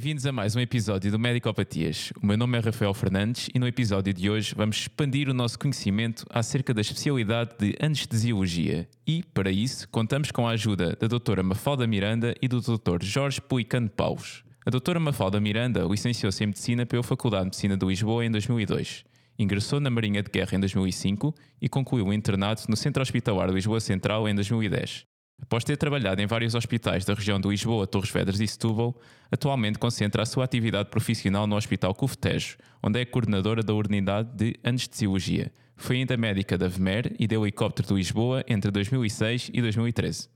Bem-vindos a mais um episódio do Medicopatias. O meu nome é Rafael Fernandes e no episódio de hoje vamos expandir o nosso conhecimento acerca da especialidade de anestesiologia. E, para isso, contamos com a ajuda da doutora Mafalda Miranda e do Dr. Jorge Puicano Paus. A doutora Mafalda Miranda licenciou-se em Medicina pela Faculdade de Medicina de Lisboa em 2002. Ingressou na Marinha de Guerra em 2005 e concluiu o internato no Centro Hospitalar de Lisboa Central em 2010. Após ter trabalhado em vários hospitais da região de Lisboa, Torres Vedras e Setúbal, atualmente concentra a sua atividade profissional no Hospital Cufetejo, onde é coordenadora da Unidade de Anestesiologia. Foi ainda médica da VMER e de helicóptero de Lisboa entre 2006 e 2013.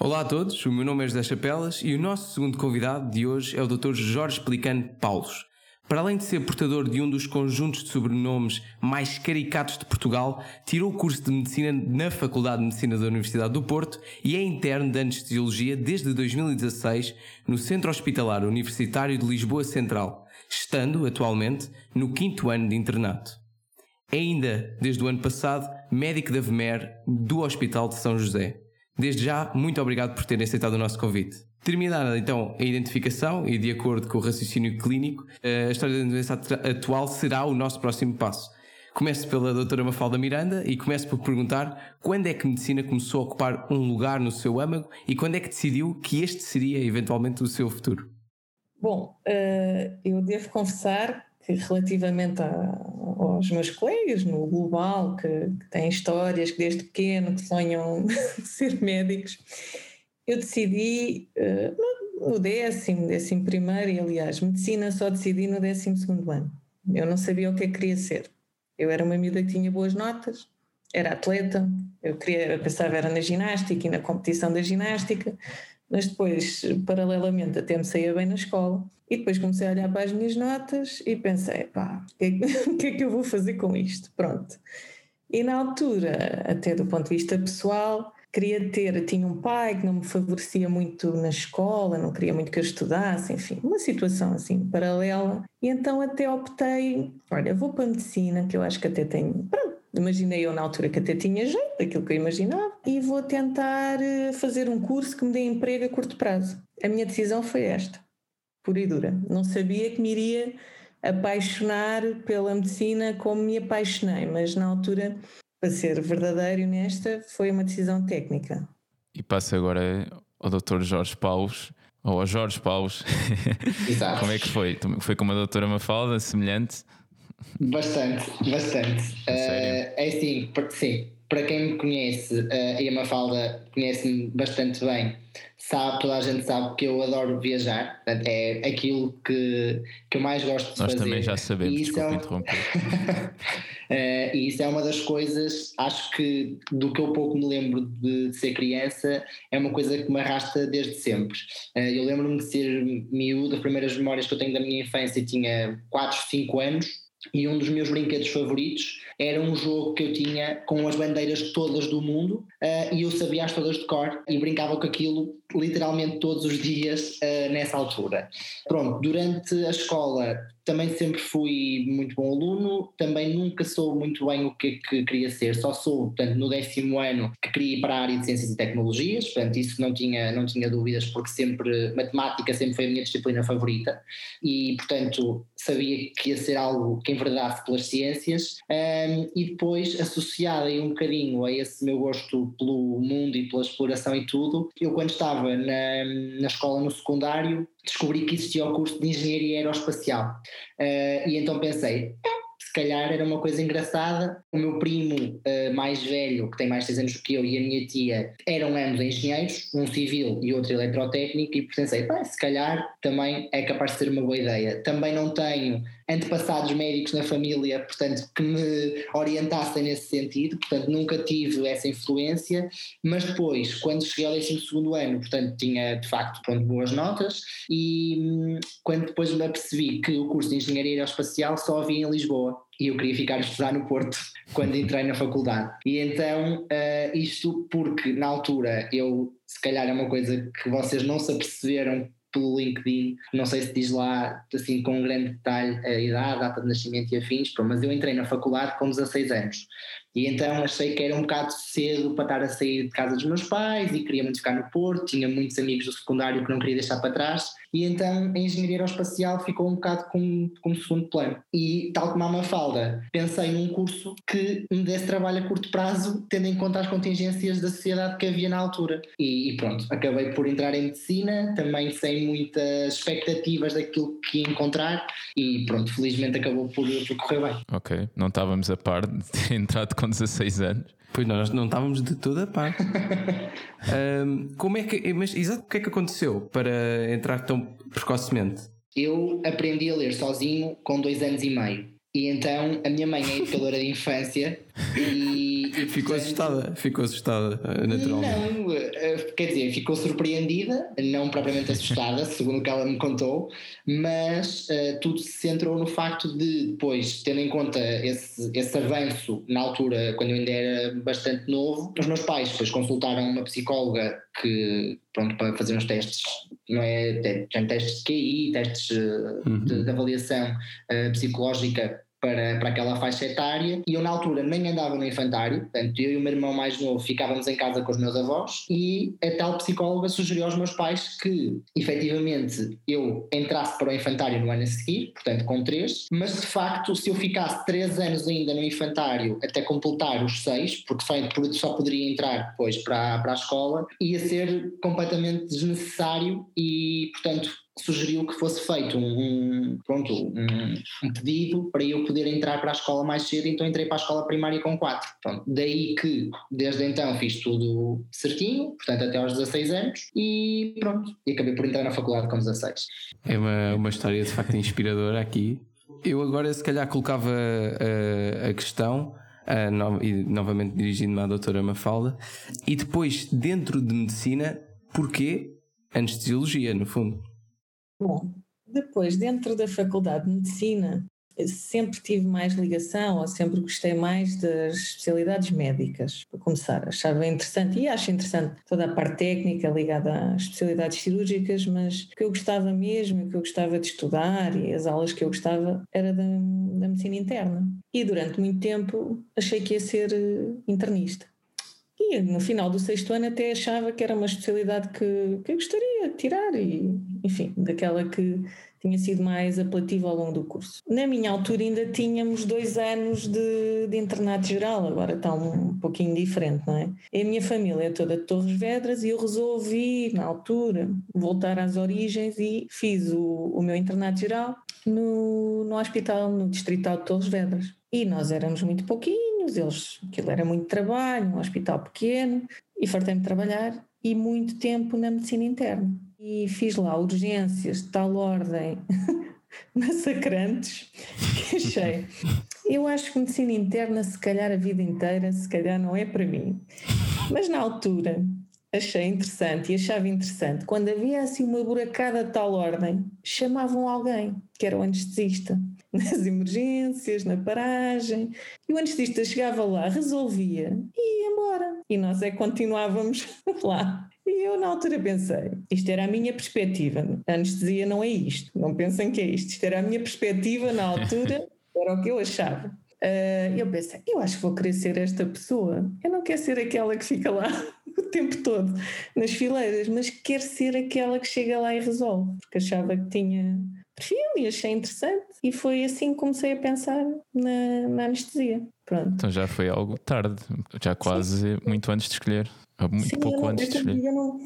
Olá a todos, o meu nome é José Chapelas e o nosso segundo convidado de hoje é o Dr. Jorge Pelicano Paulos. Para além de ser portador de um dos conjuntos de sobrenomes mais caricatos de Portugal, tirou o curso de Medicina na Faculdade de Medicina da Universidade do Porto e é interno de Anestesiologia desde 2016 no Centro Hospitalar Universitário de Lisboa Central, estando, atualmente, no quinto ano de internato. Ainda, desde o ano passado, médico da VMER do Hospital de São José. Desde já, muito obrigado por terem aceitado o nosso convite. Terminada então a identificação e de acordo com o raciocínio clínico, a história da doença atual será o nosso próximo passo. Começo pela doutora Mafalda Miranda e começo por perguntar quando é que a medicina começou a ocupar um lugar no seu âmago e quando é que decidiu que este seria eventualmente o seu futuro? Bom, eh, eu devo confessar que relativamente aos meus colegas no global, que, têm histórias que desde pequeno que sonham ser médicos, eu decidi uh, no décimo, décimo primeiro, e aliás, medicina só decidi no décimo segundo ano. Eu não sabia o que é que queria ser. Eu era uma miúda que tinha boas notas, era atleta, eu, queria, eu pensava era na ginástica e na competição da ginástica, mas depois, paralelamente, até me saía bem na escola. E depois comecei a olhar para as minhas notas e pensei, pá, o que, é, que é que eu vou fazer com isto? Pronto. E na altura, até do ponto de vista pessoal, queria ter, tinha um pai que não me favorecia muito na escola, não queria muito que eu estudasse, enfim, uma situação assim paralela. E então até optei, olha, vou para a medicina, que eu acho que até tenho, pronto, imaginei eu na altura que até tinha jeito, daquilo que eu imaginava, e vou tentar eh, fazer um curso que me dê emprego a curto prazo. A minha decisão foi esta, pura e dura. Não sabia que me iria apaixonar pela medicina como me apaixonei, mas na altura para ser verdadeiro e honesta, foi uma decisão técnica. E passo agora ao Dr. Jorge Paus, ou ao Jorge Paus. Exato. Como é que foi? Foi com uma doutora Mafalda, semelhante? Bastante, bastante. Uh, é assim, sim, para quem me conhece, uh, e a Mafalda conhece-me bastante bem, sabe, toda a gente sabe que eu adoro viajar, portanto, é aquilo que, que eu mais gosto de Nós fazer. Nós também já sabemos, e desculpa é... interromper. uh, e isso é uma das coisas, acho que do que eu pouco me lembro de ser criança, é uma coisa que me arrasta desde sempre. Uh, eu lembro-me de ser miúdo, as primeiras memórias que eu tenho da minha infância tinha 4, 5 anos, e um dos meus brinquedos favoritos era um jogo que eu tinha com as bandeiras todas do mundo uh, e eu sabia-as todas de cor e brincava com aquilo literalmente todos os dias uh, nessa altura. Pronto, durante a escola também sempre fui muito bom aluno, também nunca soube muito bem o que, é que queria ser, só soube, portanto, no décimo ano que queria ir para a área de Ciências e Tecnologias, portanto, isso não tinha, não tinha dúvidas, porque sempre, matemática sempre foi a minha disciplina favorita e, portanto, sabia que ia ser algo que enverdasse pelas ciências um, e depois, associado aí um bocadinho a esse meu gosto pelo mundo e pela exploração e tudo, eu quando estava na, na escola no secundário descobri que existia o curso de Engenharia Aeroespacial. Uh, e então pensei, se calhar era uma coisa engraçada. O meu primo uh, mais velho, que tem mais de 6 anos do que eu, e a minha tia eram ambos engenheiros, um civil e outro eletrotécnico, e pensei, se calhar também é capaz de ser uma boa ideia. Também não tenho antepassados médicos na família, portanto, que me orientassem nesse sentido, portanto, nunca tive essa influência, mas depois, quando cheguei ao 12 ano, portanto, tinha de facto pronto, boas notas, e hum, quando depois me apercebi que o curso de Engenharia Aeroespacial só havia em Lisboa, e eu queria ficar a estudar no Porto quando entrei na faculdade. E então, uh, isto porque na altura eu, se calhar é uma coisa que vocês não se aperceberam pelo LinkedIn, não sei se diz lá assim com um grande detalhe a idade, a data de nascimento e afins, mas eu entrei na faculdade com 16 anos. E então achei que era um bocado cedo para estar a sair de casa dos meus pais e queria muito ficar no Porto, tinha muitos amigos do secundário que não queria deixar para trás e então a engenharia aeroespacial ficou um bocado como, como segundo plano. E tal como a Mafalda, pensei num curso que me desse trabalho a curto prazo, tendo em conta as contingências da sociedade que havia na altura. E, e pronto, acabei por entrar em medicina, também sem muitas expectativas daquilo que ia encontrar e pronto, felizmente acabou por, por correr bem. Ok, não estávamos a par de ter entrado com 16 anos. Pois nós não estávamos de toda a parte. um, como é que. Mas exato o que é que aconteceu para entrar tão precocemente? Eu aprendi a ler sozinho com dois anos e meio. E então a minha mãe é educadora de infância e ficou assustada, ficou assustada eh, naturalmente. Não, eh, quer dizer, ficou surpreendida, não propriamente assustada, segundo o que ela me contou, mas uh, tudo se centrou no facto de depois, tendo em conta esse, esse avanço na altura, quando eu ainda era bastante novo, os meus pais depois consultaram uma psicóloga que, pronto, para fazer uns testes, não é? Testes de QI, testes uhum. de, de, avaliação uh, psicológica para, para aquela faixa etária. E eu na altura nem andava no infantário, portanto eu e o meu irmão mais novo ficávamos em casa com os meus avós. E a tal psicóloga sugeriu aos meus pais que efetivamente eu entrasse para o infantário no ano a seguir, portanto com três, mas de facto se eu ficasse três anos ainda no infantário até completar os seis, porque só, só poderia entrar depois para, para a escola, ia ser completamente desnecessário e portanto sugeriu que fosse feito um, um pronto, um, um, pedido para eu poder entrar para a escola mais cedo, então entrei para a escola primária com 4. Pronto, daí que desde então fiz tudo certinho, portanto até aos 16 anos, e pronto, e acabei por entrar na faculdade com 16. É uma, uma história de facto inspiradora aqui. Eu agora se calhar colocava a, a questão. Uh, no, e novamente dirigindo-me à doutora Mafalda, e depois, dentro de medicina, porquê anestesiologia, no fundo? Bom, depois, dentro da Faculdade de Medicina, sempre tive mais ligação, ou sempre gostei mais das especialidades médicas, para começar. Achava interessante, e acho interessante, toda a parte técnica ligada às especialidades cirúrgicas, mas o que eu gostava mesmo, o que eu gostava de estudar e as aulas que eu gostava era da, da medicina interna. E durante muito tempo achei que ia ser eh, internista. E no final do sexto ano até achava que era uma especialidade que, que eu gostaria de tirar e, enfim, daquela que tinha sido mais apelativa ao longo do curso. Na minha altura ainda tínhamos dois anos de, de internato geral, agora está um pouquinho diferente, não é? E a minha família é toda de Torres Vedras e eu resolvi, na altura, voltar às origens e fiz o, o meu internato geral no, no hospital, no Distrital de Torres Vedras. E nós éramos muito pouquinhos, eles, aquilo era muito trabalho, um hospital pequeno, e fartei-me trabalhar e muito tempo na medicina interna. E fiz lá urgências de tal ordem massacrantes que achei. Eu acho que medicina interna, se calhar a vida inteira, se calhar não é para mim. Mas na altura achei interessante e achava interessante quando havia assim uma buracada de tal ordem, chamavam alguém que era o anestesista nas emergências, na paragem. E o anestesista chegava lá, resolvia e ia embora. E nós é que continuávamos lá. E eu na altura pensei, isto era a minha perspectiva. A anestesia não é isto. Não pensem que é isto. Isto era a minha perspectiva na altura, era o que eu achava. Uh, eu pensei, eu acho que vou querer ser esta pessoa. Eu não quero ser aquela que fica lá o tempo todo nas fileiras, mas quero ser aquela que chega lá e resolve, porque achava que tinha perfil e achei interessante e foi assim que comecei a pensar na, na anestesia. Pronto. Então já foi algo tarde, já quase Sim. muito antes de escolher, muito Sim, pouco não, antes de escolher. Não,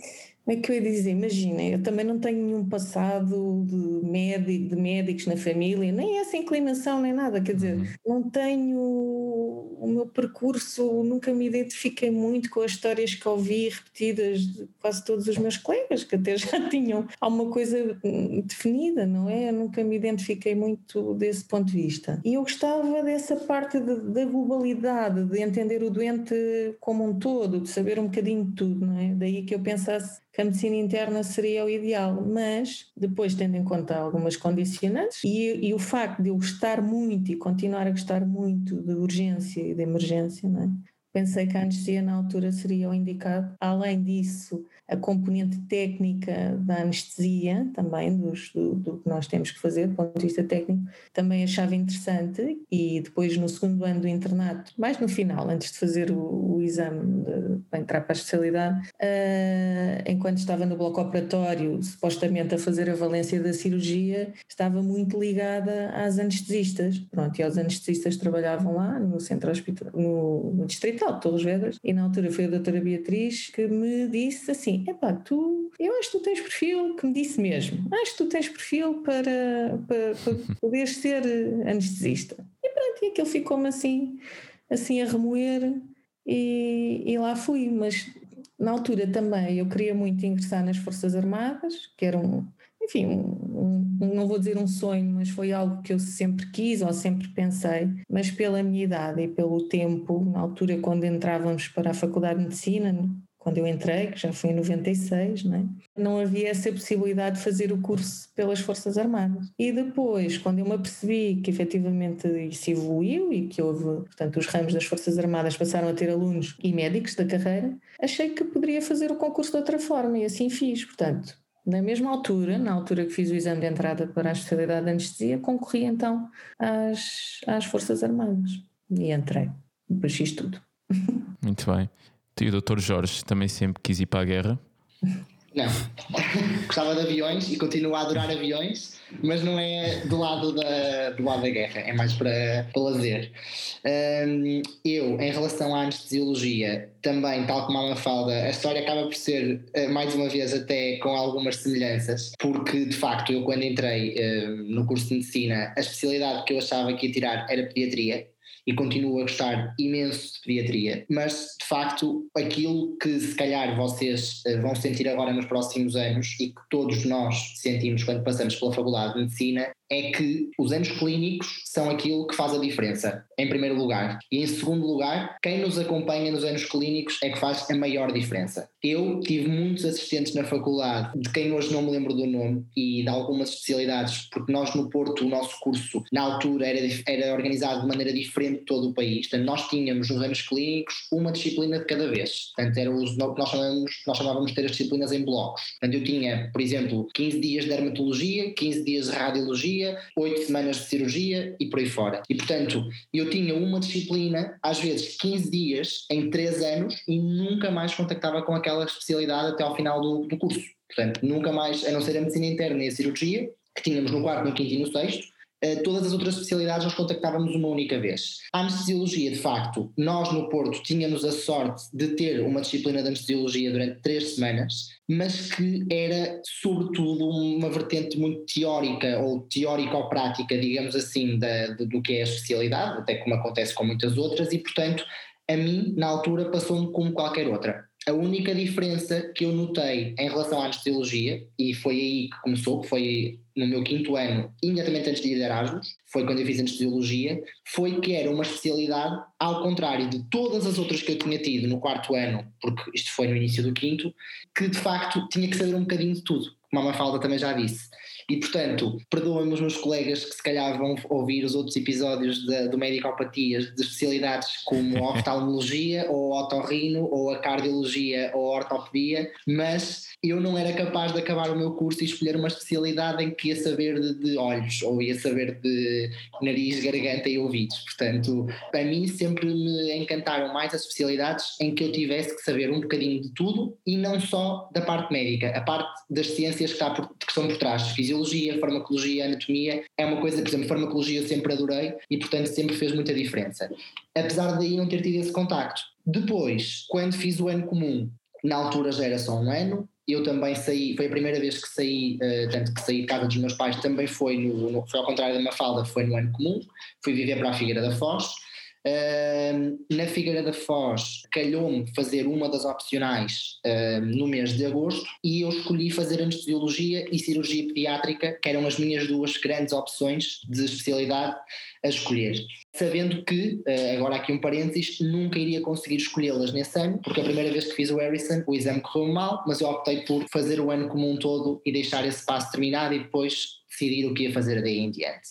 como é que eu ia dizer? Imagina, eu também não tenho nenhum passado de, médico, de médicos na família, nem essa inclinação, nem nada. Quer dizer, uhum. não tenho o meu percurso, nunca me identifiquei muito com as histórias que ouvi repetidas de quase todos os meus colegas, que até já tinham alguma coisa definida, não é? Eu nunca me identifiquei muito desse ponto de vista. E eu gostava dessa parte de, da globalidade, de entender o doente como um todo, de saber um bocadinho de tudo, não é? Daí que eu pensasse que a medicina interna seria o ideal, mas depois tendo em conta algumas condicionantes e, e, o facto de eu gostar muito e continuar a gostar muito de urgência e de emergência, é? pensei que a anestesia na altura seria o indicado. Além disso, a componente técnica da anestesia, também dos, do, do, que nós temos que fazer, do ponto de vista técnico, também achava interessante. E depois no segundo ano do internato, mais no final, antes de fazer o, o exame de, para entrar para a especialidade, uh, enquanto estava no bloco operatório, supostamente a fazer a valência da cirurgia, estava muito ligada às anestesistas, pronto, e aos anestesistas trabalhavam lá no centro hospital, no, no distrital de Torres Vedras, e na altura foi a doutora Beatriz que me disse assim, assim: epá, tu, eu acho que tu tens perfil, que me disse mesmo, acho que tu tens perfil para, para, para poderes ser anestesista. E pronto, e aquilo ficou-me assim, assim a remoer e, e lá fui. Mas na altura também eu queria muito ingressar nas Forças Armadas, que era um, enfim, um, um, não vou dizer um sonho, mas foi algo que eu sempre quis ou sempre pensei, mas pela minha idade e pelo tempo, na altura quando entrávamos para a Faculdade de Medicina, quando eu entrei, que já foi em 96, não, é? não havia essa possibilidade de fazer o curso pelas Forças Armadas. E depois, quando eu me apercebi que efetivamente isso evoluiu e que houve, portanto, os ramos das Forças Armadas passaram a ter alunos e médicos da carreira, achei que poderia fazer o concurso de outra forma e assim fiz. Portanto, na mesma altura, na altura que fiz o exame de entrada para a especialidade de anestesia, concorri então às, às Forças Armadas e entrei. Depois fiz tudo. Muito bem. E o doutor Jorge também sempre quis ir para a guerra? Não. Gostava de aviões e continuo a adorar aviões, mas não é do lado da, do lado da guerra, é mais para, para lazer. Um, eu, em relação à anestesiologia, também, tal como a Mafalda, a história acaba por ser, eh, mais uma vez, até com algumas semelhanças, porque de facto eu, quando entrei uh, no curso de medicina, a especialidade que eu achava que ia tirar era pediatria e continuo a gostar imenso de pediatria, mas de facto aquilo que se calhar vocês eh, vão sentir agora nos próximos anos e que todos nós sentimos quando passamos pela Faculdade de Medicina é que os anos clínicos são aquilo que faz a diferença, em primeiro lugar. E em segundo lugar, quem nos acompanha nos anos clínicos é que faz a maior diferença. Eu tive muitos assistentes na faculdade, de quem hoje não me lembro do nome, e de algumas especialidades, porque nós no Porto, o nosso curso, na altura, era, era organizado de maneira diferente de todo o país. Portanto, nós tínhamos nos anos clínicos uma disciplina de cada vez. Portanto, era os, nós, chamávamos, nós chamávamos de ter as disciplinas em blocos. Portanto, eu tinha, por exemplo, 15 dias de dermatologia, 15 dias de radiologia cirurgia, oito semanas de cirurgia e por aí fora. E portanto, eu tinha uma disciplina, às vezes 15 dias, em 3 anos, e nunca mais contactava com aquela especialidade até ao final do, do curso. Portanto, nunca mais, a não ser a medicina interna e a cirurgia, que tínhamos no quarto, no quinto e no sexto, todas as outras especialidades nós contactávamos uma única vez. A anestesiologia, de facto, nós no Porto tínhamos a sorte de ter uma disciplina de anestesiologia durante três semanas, mas que era sobretudo uma vertente muito teórica ou teórico-prática, digamos assim, da, de, do que é a especialidade, até como acontece com muitas outras, e portanto a mim, na altura, passou-me como qualquer outra. A única diferença que eu notei em relação à anestesiologia, e foi aí que começou, que foi no meu quinto ano, imediatamente antes de ir de Erasmus, foi quando eu fiz anestesiologia, foi que era uma especialidade, ao contrário de todas as outras que eu tinha tido no quarto ano, porque isto foi no início do quinto, que de facto tinha que saber um bocadinho de tudo, como a Mafalda também já disse. E, portanto, perdoem-me os meus colegas que se calhar vão ouvir os outros episódios de, do Medicopatias de especialidades como a oftalmologia, ou a otorrino, ou a cardiologia, ou a ortopedia, mas eu não era capaz de acabar o meu curso e escolher uma especialidade em que ia saber de, de olhos, ou ia saber de nariz, garganta e ouvidos. Portanto, para mim sempre me encantaram mais as especialidades em que eu tivesse que saber um bocadinho de tudo e não só da parte médica, a parte das ciências que, por, que estão por trás, fisiologia, farmacologia, anatomia, é uma coisa, por exemplo, farmacologia eu sempre adorei e portanto sempre fez muita diferença. Apesar daí não ter tido esse contacto. Depois, quando fiz o ano comum, na altura já era só um ano, eu também saí, foi a primeira vez que saí, uh, tanto que saí de casa dos meus pais, também foi, no, no, foi ao contrário da Mafalda, foi no ano comum, fui viver para a Figueira da Foz. Na Figueira da Foz, calhou-me fazer uma das opcionais no mês de agosto e eu escolhi fazer anestesiologia e cirurgia pediátrica, que eram as minhas duas grandes opções de especialidade a escolher sabendo que, eh, agora aqui um parênteses, nunca iria conseguir escolhê-las nesse ano, porque a primeira vez que fiz o Harrison, o exame correu mal, mas eu optei por fazer o ano como um todo e deixar esse passo terminado e depois decidir o que ia fazer daí em diante.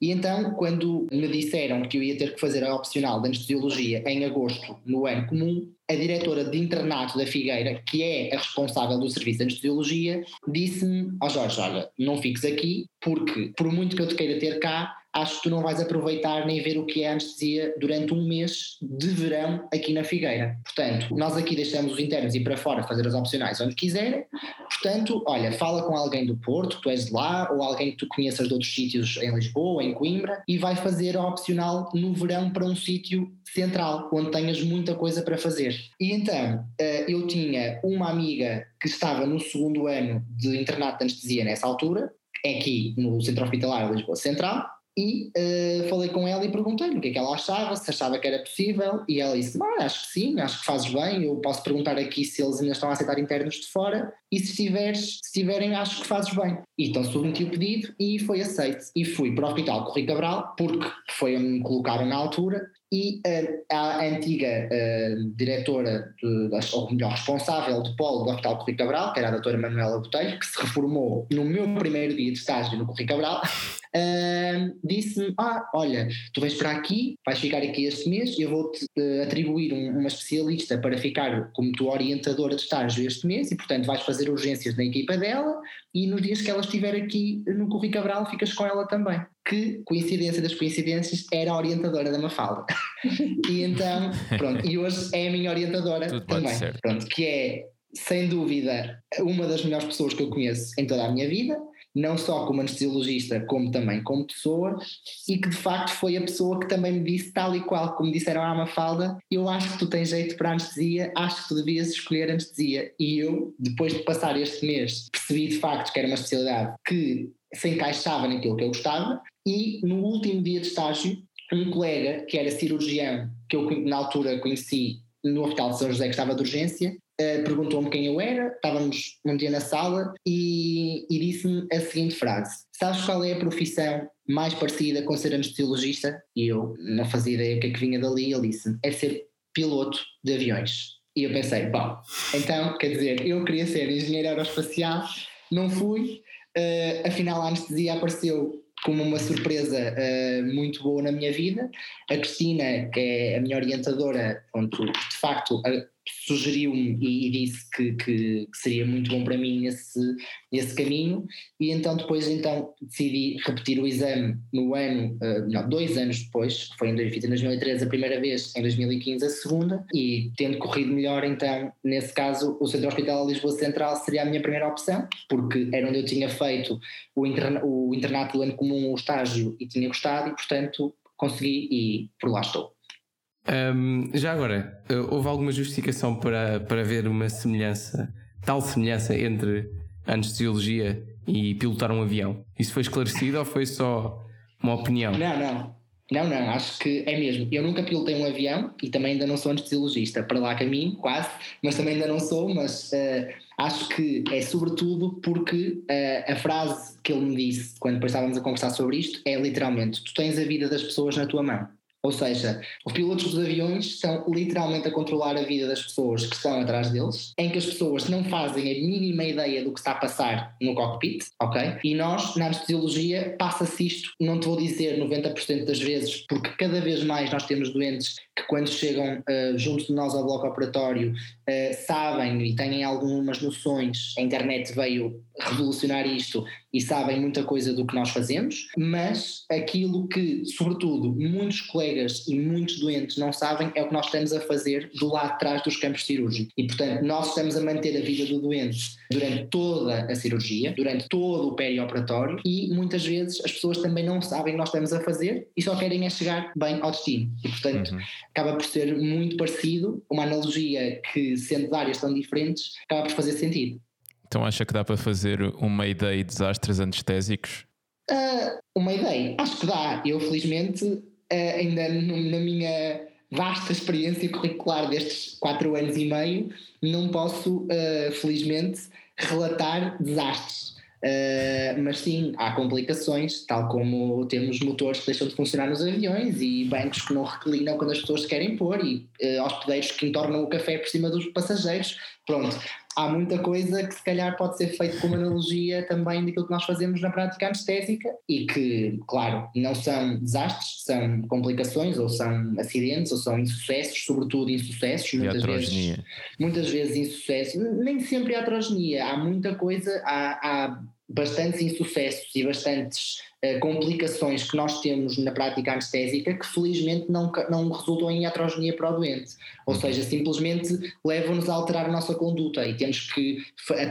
E então, quando me disseram que eu ia ter que fazer a opcional de anestesiologia em agosto, no ano comum, a diretora de internato da Figueira, que é a responsável do serviço de anestesiologia, disse-me: Ó oh Jorge, olha, não fiques aqui, porque por muito que eu te queira ter cá, acho que tu não vais aproveitar nem ver o que é anestesia durante um mês de verão aqui na Figueira. Portanto, nós aqui deixamos os internos ir para fora fazer as opcionais onde quiserem. Portanto, olha, fala com alguém do Porto, que tu és de lá, ou alguém que tu conheças de outros sítios em Lisboa, em Coimbra, e vai fazer a opcional no verão para um sítio central, onde tenhas muita coisa para fazer. E então, eh, eu tinha uma amiga que estava no segundo ano de internato de anestesia nessa altura, aqui no Centro Hospitalar Lisboa Central, e uh, falei com ela e perguntei-lhe o que é que ela achava, se achava que era possível, e ela disse: ah, Acho que sim, acho que fazes bem. Eu posso perguntar aqui se eles ainda estão a aceitar internos de fora, e se, tiveres, se tiverem, acho que fazes bem. E então submeti o pedido e foi aceito. E fui para o Hospital Corri Cabral, porque foi onde me colocaram na altura, e a, a antiga uh, diretora, de, ou melhor, responsável do polo do Hospital Corri Cabral, que era a doutora Manuela Botelho, que se reformou no meu primeiro dia de estágio no Corri Cabral, disse-me: Ah, olha, tu vais para aqui, vais ficar aqui este mês, eu vou-te uh, atribuir um, uma especialista para ficar como tua orientadora de estágio este mês, e portanto vais fazer urgências na equipa dela, e nos dias que ela estiver aqui no Corri Cabral, ficas com ela também que, coincidência das coincidências, era a orientadora da Mafalda. e então, pronto, e hoje é a minha orientadora Tudo também. Pronto, que é, sem dúvida, uma das melhores pessoas que eu conheço em toda a minha vida, não só como anestesiologista, como também como pessoa, e que de facto foi a pessoa que também me disse, tal e qual como disseram à Mafalda, eu acho que tu tens jeito para anestesia, acho que tu devias escolher anestesia. E eu, depois de passar este mês, percebi de facto que era uma especialidade que se encaixava naquilo que eu gostava e no último dia de estágio, um colega que era cirurgião, que eu na altura conheci no Hospital de São José, que estava de urgência, uh, perguntou-me quem eu era, estávamos um dia na sala e, e disse-me a seguinte frase: Sabes qual é a profissão mais parecida com ser anestesiologista? E eu não fazia ideia o que é que vinha dali. Ele disse-me: É ser piloto de aviões. E eu pensei: Bom, então, quer dizer, eu queria ser engenheiro aeroespacial, não fui, uh, afinal a anestesia apareceu como uma surpresa uh, muito boa na minha vida. A Cristina, que é a minha orientadora, pronto, de facto sugeriu-me e, e, disse que, que, seria muito bom para mim esse, esse caminho e então depois então decidi repetir o exame no ano, uh, não, dois anos depois, foi em 2013 a primeira vez, em 2015 a segunda e tendo corrido melhor então, nesse caso o Centro Hospital Lisboa Central seria a minha primeira opção, porque era onde eu tinha feito o, interna o internato do ano comum, o estágio e tinha gostado e portanto consegui e por lá estou. Um, já agora, eh, houve alguma justificação para, para ver uma semelhança, tal semelhança entre anestesiologia e pilotar um avião? Isso foi esclarecido ou foi só uma opinião? Não, não. Não, não, acho que é mesmo. Eu nunca pilotei um avião e também ainda não sou anestesiologista. Para lá caminho, quase, mas também ainda não sou. Mas uh, acho que é sobretudo porque uh, a frase que ele me disse quando depois estávamos a conversar sobre isto é literalmente: tu tens a vida das pessoas na tua mão. Ou seja, os pilotos dos aviões estão literalmente a controlar a vida das pessoas que estão atrás deles, em que as pessoas não fazem a mínima ideia do que está a passar no cockpit, ok? E nós, na anestesiologia, passa-se isto, não te vou dizer 90% das vezes, porque cada vez mais nós temos doentes que quando chegam uh, junto de nós ao bloco operatório uh, sabem e têm algumas noções, a internet veio revolucionar isto e sabem muita coisa do que nós fazemos, mas aquilo que, sobretudo, muitos colegas e muitos doentes não sabem é o que nós estamos a fazer do lado de trás dos campos cirúrgicos. E, portanto, nós estamos a manter a vida do doente durante toda a cirurgia, durante todo o perioperatório e muitas vezes as pessoas também não sabem o que nós estamos a fazer e só querem é chegar bem ao destino. E, portanto, uhum. acaba por ser muito parecido, uma analogia que, sendo áreas tão diferentes, acaba por fazer sentido. Então acha que dá para fazer uma ideia de desastres anestésicos? Uh, uma ideia? Acho que dá. Eu, felizmente, uh, ainda na minha vasta experiência curricular destes quatro anos e meio, não posso, uh, felizmente, relatar desastres. Uh, mas sim, há complicações, tal como temos motores que deixam de funcionar nos aviões e bancos que não reclinam quando as pessoas se querem pôr e uh, hospedeiros que entornam o café por cima dos passageiros. pronto, há muita coisa que se calhar pode ser feito como analogia também daquilo que nós fazemos na prática anestésica e que, claro, não são desastres, são complicações ou são acidentes ou são insucessos, sobretudo insucessos, muitas vezes, muitas vezes insucessos, nem sempre atrogenia, há muita coisa, há, há bastantes insucessos e bastantes complicações que nós temos na prática anestésica que felizmente não, não resultam em iatrogenia para o doente. Ou uhum. seja, simplesmente levam-nos a alterar a nossa conduta e temos que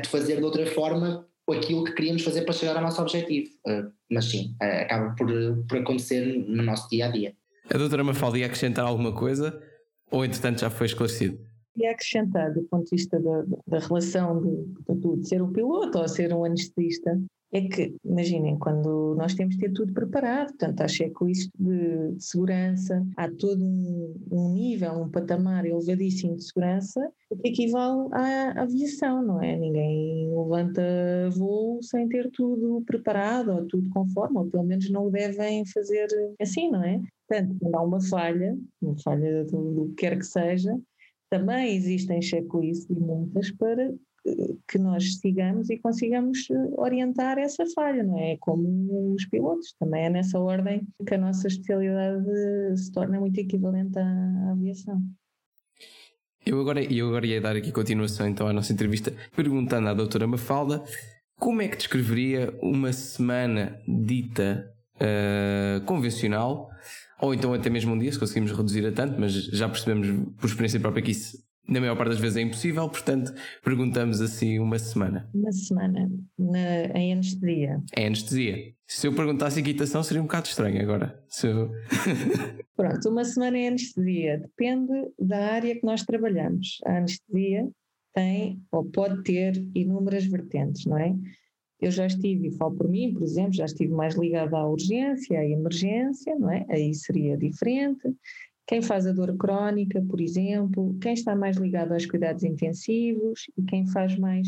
fazer de outra forma aquilo que queríamos fazer para chegar ao nosso objetivo. Uh, mas sim, uh, acaba por, por acontecer no nosso dia a dia. A doutora Mafalda ia acrescentar alguma coisa ou entretanto já foi esclarecido? E acrescentar, do ponto de vista da, da relação de, de, de ser um piloto ou ser um anestesista, é que, imaginem, quando nós temos de ter tudo preparado, portanto, há checklist de, de segurança, há todo um, um, nível, um patamar elevadíssimo de segurança, o que equivale à aviação, não é? Ninguém levanta voo sem ter tudo preparado ou tudo conforme, ou pelo menos não o devem fazer assim, não é? Portanto, quando há uma falha, uma falha do, do que quer que seja, também existem checklists e multas para que nós sigamos e consigamos eh, orientar essa falha, não é? Como os pilotos, também é nessa ordem que a nossa especialidade se torna muito equivalente à aviação. Eu agora, eu agora ia dar aqui continuação então à nossa entrevista, perguntando à doutora Mafalda como é que descreveria uma semana dita uh, convencional ou então até mesmo um dia, se conseguimos reduzir a tanto, mas já percebemos por experiência própria que isso na maior parte das vezes é impossível, portanto perguntamos assim uma semana. Uma semana na, em anestesia. Em anestesia. Se eu perguntasse equitação seria um bocado estranho agora. Eu... Pronto, uma semana em anestesia. Depende da área que nós trabalhamos. A anestesia tem ou pode ter inúmeras vertentes, não é? Eu já estive, e falo por mim, por exemplo, já estive mais ligada à urgência, à emergência, não é? Aí seria diferente. Quem faz a dor crónica, por exemplo, quem está mais ligado aos cuidados intensivos e quem faz mais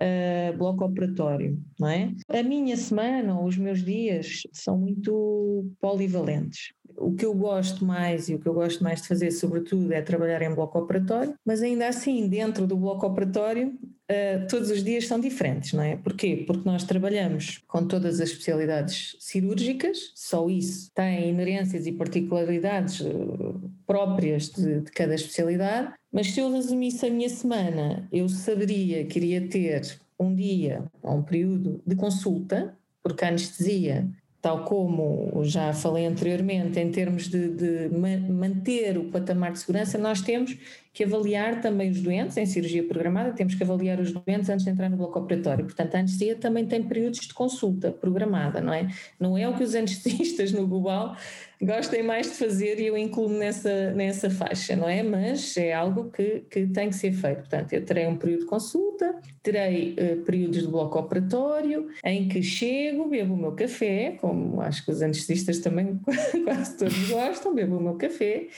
uh, bloco operatório, não é? A minha semana ou os meus dias são muito polivalentes. O que eu gosto mais e o que eu gosto mais de fazer, sobretudo, é trabalhar em bloco operatório, mas ainda assim, dentro do bloco operatório, uh, todos os dias são diferentes, não é? Porquê? Porque nós trabalhamos com todas as especialidades cirúrgicas, só isso tem inerências e particularidades uh, próprias de, de cada especialidade, mas se eu resumisse a minha semana, eu saberia que iria ter um dia ou um período de consulta, porque a anestesia tal como já falei anteriormente, em termos de, de, manter o patamar de segurança, nós temos que avaliar também os doentes em cirurgia programada, temos que avaliar os doentes antes de entrar no bloco operatório. Portanto, a anestesia também tem períodos de consulta programada, não é? Não é o que os anestesistas no global gostem mais de fazer e eu incluo nessa, nessa faixa, não é? Mas é algo que, que tem que ser feito. Portanto, eu terei um período de consulta, terei uh, períodos de bloco operatório, em que chego, bebo o meu café, como acho que os anestesistas também quase todos gostam, bebo o meu café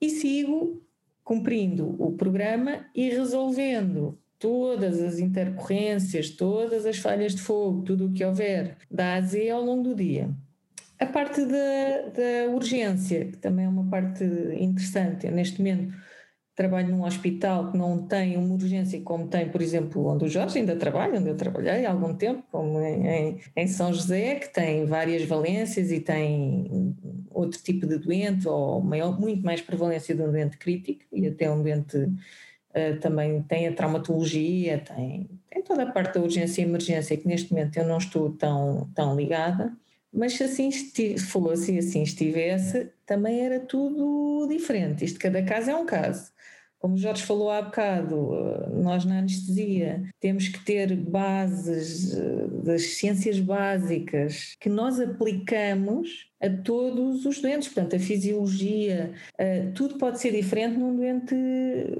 e sigo cumprindo o programa e resolvendo todas as intercorrências, todas as falhas de fogo, tudo o que houver da AZ ao longo do dia. A parte da, da urgência, que também é uma parte interessante, eu neste momento trabalho num hospital que não tem uma urgência como tem, por exemplo, onde o Jorge ainda trabalha, onde eu trabalhei há algum tempo, como em, em São José, que tem várias valências e tem outro tipo de doente, ou maior, muito mais prevalência de um doente crítico, e até um doente uh, também tem a traumatologia, tem, tem toda a parte da urgência e emergência, que neste momento eu não estou tão, tão ligada. Mas se assim fosse e assim estivesse, também era tudo diferente. Isto, cada caso é um caso. Como o Jorge falou há bocado, eh, nós na anestesia temos que ter bases eh, das ciências básicas que nós aplicamos a todos os doentes, portanto, a fisiologia, uh, tudo pode ser diferente num doente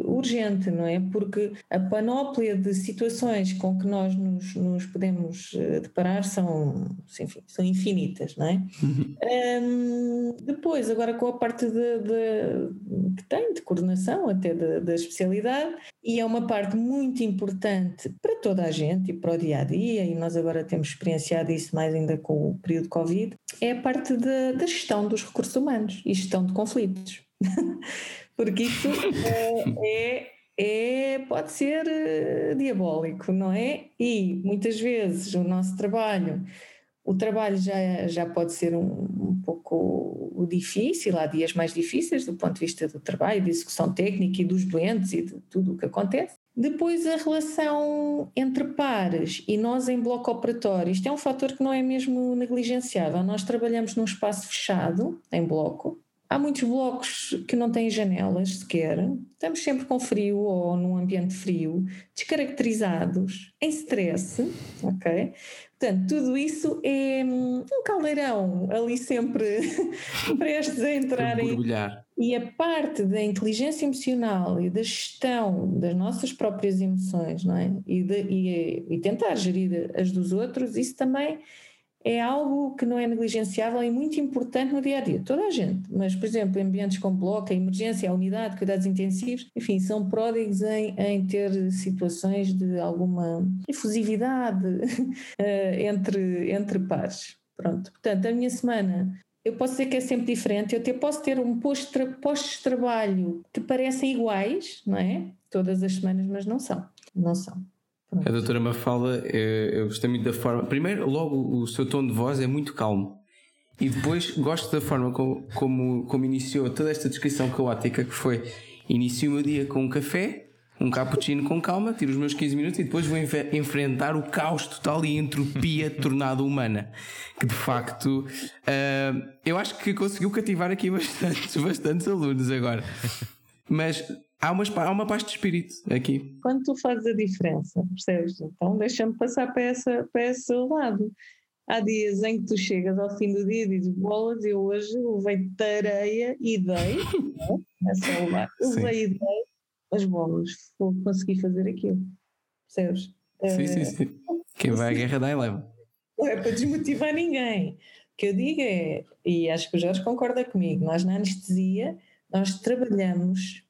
urgente, não é? Porque a panóplia de situações com que nós nos, nos podemos uh, deparar são, enfim, são infinitas, não é? Uhum. Um, depois, agora com a parte de, de, que tem de coordenação até da especialidade, e é uma parte muito importante para toda a gente e para o dia a dia, e nós agora temos experienciado isso mais ainda com o período Covid, é a parte da, da gestão dos recursos humanos e gestão de conflitos. Porque isso é, é é, pode ser uh, diabólico, não é? E muitas vezes o nosso trabalho, o trabalho já, já pode ser um, um pouco difícil, há dias mais difíceis do ponto de vista do trabalho, de execução técnica e dos doentes e de tudo o que acontece. Depois a relação entre pares e nós em bloco operatório, isto é um fator que não é mesmo negligenciável. Nós trabalhamos num espaço fechado, em bloco, Há muitos blocos que não têm janelas sequer, estamos sempre com frio ou num ambiente frio, descaracterizados, em stress, ok? Portanto, tudo isso é hum, um caldeirão ali sempre prestes a entrar em. E a parte da inteligência emocional e da gestão das nossas próprias emoções, não é? E, de, e, e tentar gerir as dos outros, isso também é algo que não é negligenciável e muito importante no dia a dia. Toda a gente, mas, por exemplo, ambientes com bloco, a emergência, a unidade, cuidados intensivos, enfim, são pródigos em, em ter situações de alguma efusividade eh, entre, entre pares. Pronto, portanto, a minha semana eu posso dizer que é sempre diferente, eu até posso ter um postos de trabalho que parecem iguais, não é? Todas as semanas, mas não são, não são. A doutora Mafalda, eu, eu gostei muito da forma. Primeiro, logo o seu tom de voz é muito calmo. E depois gosto da forma como, como, como iniciou toda esta descrição caótica que foi inicio o meu dia com um café, um cappuccino com calma, tiro os meus 15 minutos e depois vou enfrentar o caos total e entropia tornada humana. Que de facto uh, eu acho que conseguiu cativar aqui bastantes, bastantes alunos agora. Mas há uma, há uma paz de espírito aqui. Quando tu fazes a diferença, percebes? Então deixa-me passar para, essa, para esse lado. Há dias em que tu chegas ao fim do dia e dizes bolas, eu hoje levei tareia e dei, nessa é levar, levei e dei as bolas, vou conseguir fazer aquilo, percebes? Sim, sim, sim. Quem vai à guerra dá e leva. Não é para desmotivar ninguém. O que eu digo é, e acho que o Jorge concorda comigo, nós na anestesia, nós trabalhamos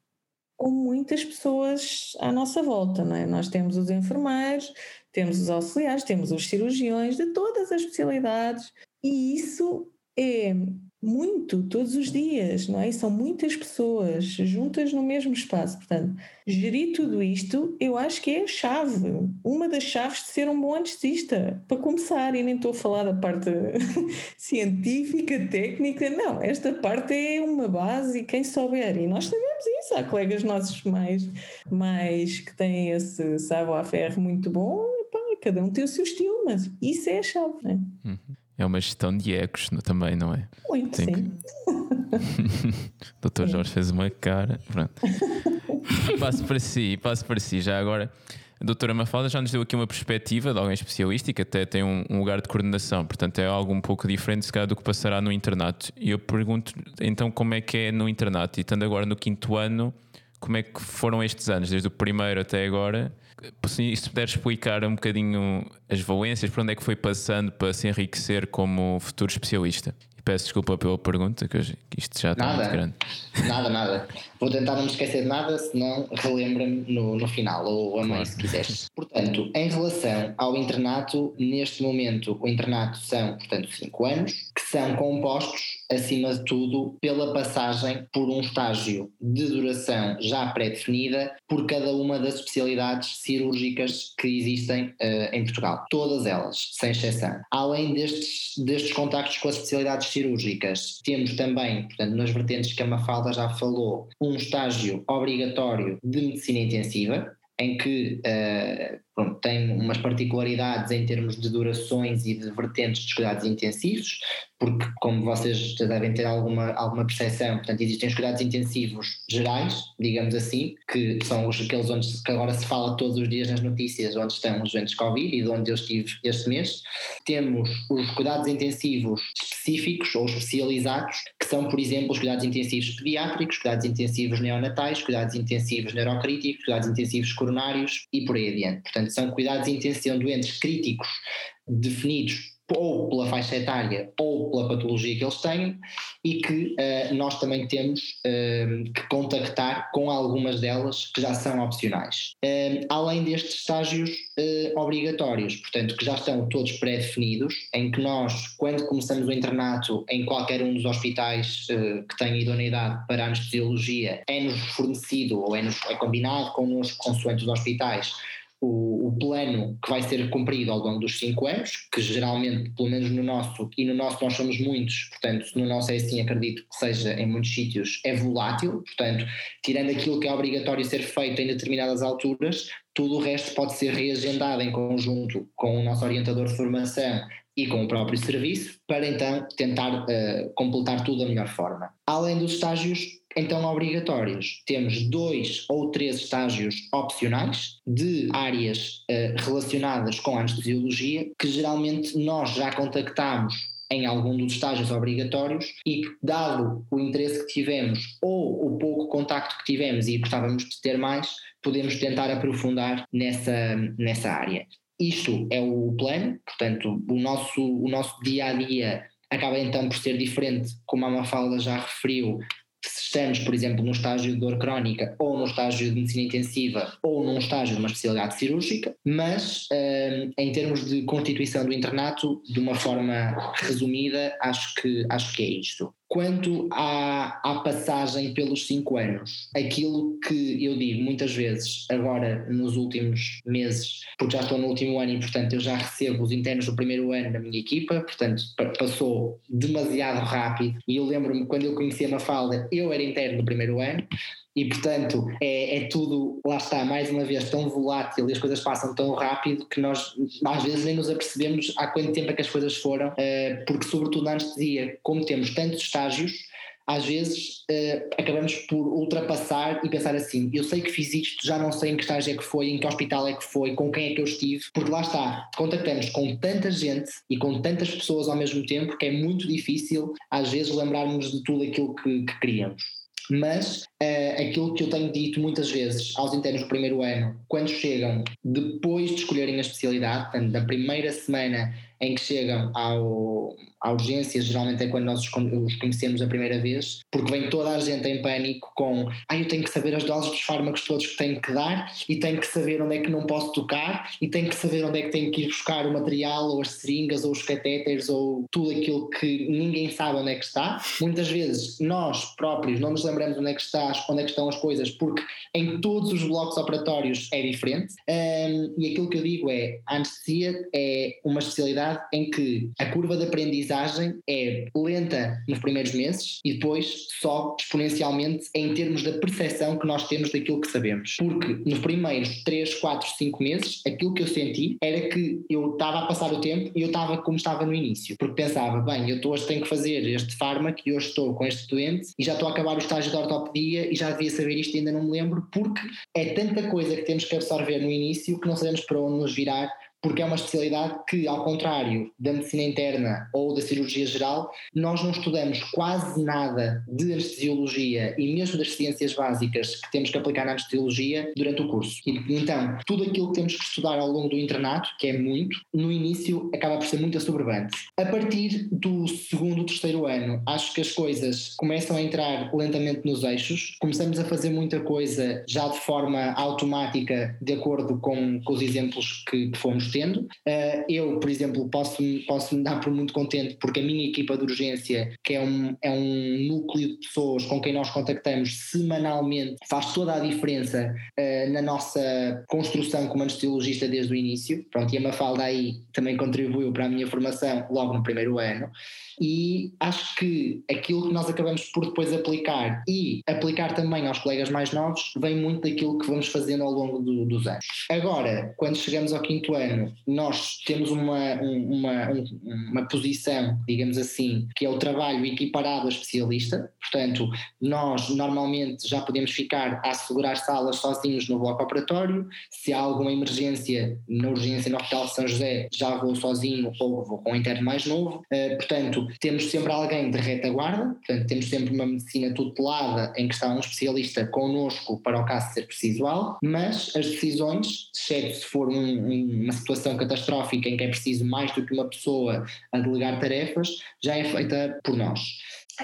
com muitas pessoas à nossa volta, não é? Nós temos os enfermeiros, temos os auxiliares, temos os cirurgiões de todas as especialidades e isso é muito, todos os dias, não é? São muitas pessoas juntas no mesmo espaço. Portanto, gerir tudo isto, eu acho que é a chave, uma das chaves de ser um bom anestesista. Para começar, e nem estou a falar da parte científica, técnica, não, esta parte é uma base e quem souber, e nós sabemos isso, há colegas nossos mais, mais que têm esse savoir-faire muito bom, pá, cada um tem o seu estilo, mas isso é a chave, não é? Uhum. É uma gestão de ecos também, não é? Muito, Tem sim. Que... Doutor Jorge fez uma cara. Pronto. passo para si, passo para si. Já agora, a doutora Mafalda já nos deu aqui uma perspectiva de alguém especialista que até tem um, um, lugar de coordenação, portanto é algo um pouco diferente se calhar do que passará no internato. E eu pergunto então como é que é no internato, e estando agora no quinto ano, como é que foram estes anos, desde o primeiro até agora? se puder explicar um bocadinho as valências, por onde é que foi passando para se enriquecer como futuro especialista? E peço desculpa pela pergunta, que isto já está nada, muito grande. Nada, nada. Vou tentar não me esquecer de nada, senão relembra-me no, no final, ou a mãe, claro. se quiseres. Portanto, em relação ao internato, neste momento o internato são, portanto, 5 anos, que são compostos acima de tudo, pela passagem por um estágio de duração já pré-definida por cada uma das especialidades cirúrgicas que existem uh, em Portugal. Todas elas, sem exceção. Além destes, destes contactos com as especialidades cirúrgicas, temos também, portanto, nas vertentes que a Mafalda já falou, um estágio obrigatório de medicina intensiva, em que uh, pronto, tem umas particularidades em termos de durações e de vertentes dos cuidados intensivos, porque, como vocês devem ter alguma, alguma percepção, portanto, existem os cuidados intensivos gerais, digamos assim, que são os, aqueles onde que agora se fala todos os dias nas notícias, onde estão os doentes Covid e de onde eu estive este mês. Temos os cuidados intensivos específicos ou especializados, que são, por exemplo, os cuidados intensivos pediátricos, cuidados intensivos neonatais, cuidados intensivos neurocríticos, cuidados intensivos coronários e por aí adiante. Portanto, são cuidados intensivos, são doentes críticos definidos ou pela faixa etária ou pela patologia que eles têm, e que uh, nós também temos uh, que contactar com algumas delas que já são opcionais. Uh, além destes estágios obrigatórios, portanto, que já estão todos pré-definidos, em que nós, quando começamos o internato em qualquer um dos hospitais que tenha idoneidade para anestesiologia, é-nos fornecido ou é-nos é combinado connosco, consoante os hospitais, o, o, plano que vai ser cumprido ao longo dos cinco anos, que geralmente, pelo menos no nosso, e no nosso nós somos muitos, portanto, no nosso é assim, acredito que seja em muitos sítios, é volátil, portanto, tirando aquilo que é obrigatório ser feito em determinadas alturas, tudo o resto pode ser reagendado em conjunto com o nosso orientador de formação e com o próprio serviço, para então tentar uh, completar tudo da melhor forma. Além dos estágios então obrigatórios. Temos dois ou três estágios opcionais de áreas uh, relacionadas com a anestesiologia, que geralmente nós já contactamos em algum dos estágios obrigatórios e que, dado o interesse que tivemos ou o pouco contacto que tivemos e gostávamos de ter mais, podemos tentar aprofundar nessa, nessa área. Isto é o plano, portanto, o nosso, o nosso dia a dia acaba então por ser diferente, como a Mafalda já referiu, se estamos, por exemplo, num estágio de dor crónica ou num estágio de medicina intensiva ou num estágio de uma especialidade cirúrgica, mas um, em termos de constituição do internato, de uma forma resumida, acho que, acho que é isto. Quanto à, à passagem pelos cinco anos, aquilo que eu digo muitas vezes, agora nos últimos meses, porque já estou no último ano e, portanto, eu já recebo os internos do primeiro ano da minha equipa, portanto, passou demasiado rápido. E eu lembro-me quando eu conheci a Mafalda, eu era interno do primeiro ano, e portanto é, é, tudo, lá está, mais uma vez, tão volátil e as coisas passam tão rápido que nós às vezes nem nos apercebemos há quanto tempo é que as coisas foram, uh, porque sobretudo na anestesia, como temos tantos estágios, às vezes uh, acabamos por ultrapassar e pensar assim: eu sei que fiz isto, já não sei em que estágio é que foi, em que hospital é que foi, com quem é que eu estive, porque lá está, contactamos com tanta gente e com tantas pessoas ao mesmo tempo que é muito difícil às vezes lembrarmos de tudo aquilo que, que queríamos mas uh, aquilo que eu tenho dito muitas vezes aos internos do primeiro ano, quando chegam depois de escolherem a especialidade, portanto, na primeira semana em que chegam ao, à urgência, geralmente é quando nós os conhecemos a primeira vez, porque vem toda a gente em pânico com ah, eu tenho que saber as doses dos fármacos todos que tenho que dar e tenho que saber onde é que não posso tocar e tenho que saber onde é que tenho que ir buscar o material ou as seringas ou os catéteres ou tudo aquilo que ninguém sabe onde é que está. Muitas vezes nós próprios não nos lembramos onde é que está, onde é que estão as coisas, porque em todos os blocos operatórios é diferente. Um, e aquilo que eu digo é a anestesia é uma especialidade em que a curva de aprendizagem aprendizagem é lenta nos primeiros meses e depois só exponencialmente em termos da percepção que nós temos daquilo que sabemos. Porque nos primeiros 3, 4, 5 meses, aquilo que eu senti era que eu estava a passar o tempo e eu estava como estava no início. Porque pensava, bem, eu hoje tenho que fazer este fármaco e hoje estou com este doente e já estou a acabar o estágio de ortopedia e já devia saber isto e ainda não me lembro, porque é tanta coisa que temos que absorver no início que não sabemos para onde nos virar porque é uma especialidade que, ao contrário da medicina interna ou da cirurgia geral, nós não estudamos quase nada de anestesiologia e mesmo das ciências básicas que temos que aplicar na anestesiologia durante o curso. Então, tudo aquilo que temos que estudar ao longo do internato, que é muito, no início acaba por ser muito assoberbante. A partir do segundo, terceiro ano, acho que as coisas começam a entrar lentamente nos eixos, começamos a fazer muita coisa já de forma automática, de acordo com, com os exemplos que, que fomos tendo. Uh, eu, por exemplo, posso, posso me dar por muito contente porque a minha equipa de urgência, que é um, é um núcleo de pessoas com quem nós contactamos semanalmente, faz toda a diferença uh, na nossa construção como anestesiologista desde o início. Pronto, e a Mafalda aí também contribuiu para a minha formação logo no primeiro ano e acho que aquilo que nós acabamos por depois aplicar e aplicar também aos colegas mais novos vem muito daquilo que vamos fazendo ao longo do, dos anos. Agora, quando chegamos ao quinto ano, nós temos uma, uma, uma posição, digamos assim, que é o trabalho equiparado a especialista, portanto, nós normalmente já podemos ficar a assegurar salas sozinhos no bloco operatório, se há alguma emergência na urgência no Hospital de São José, já vou sozinho ou vou com um interno mais novo, portanto, portanto, temos sempre alguém de retaguarda, portanto, temos sempre uma medicina tutelada em que está um especialista connosco para o caso ser preciso algo, mas as decisões, exceto se for um, um, uma situação catastrófica em que é preciso mais do que uma pessoa a delegar tarefas, já é feita por nós.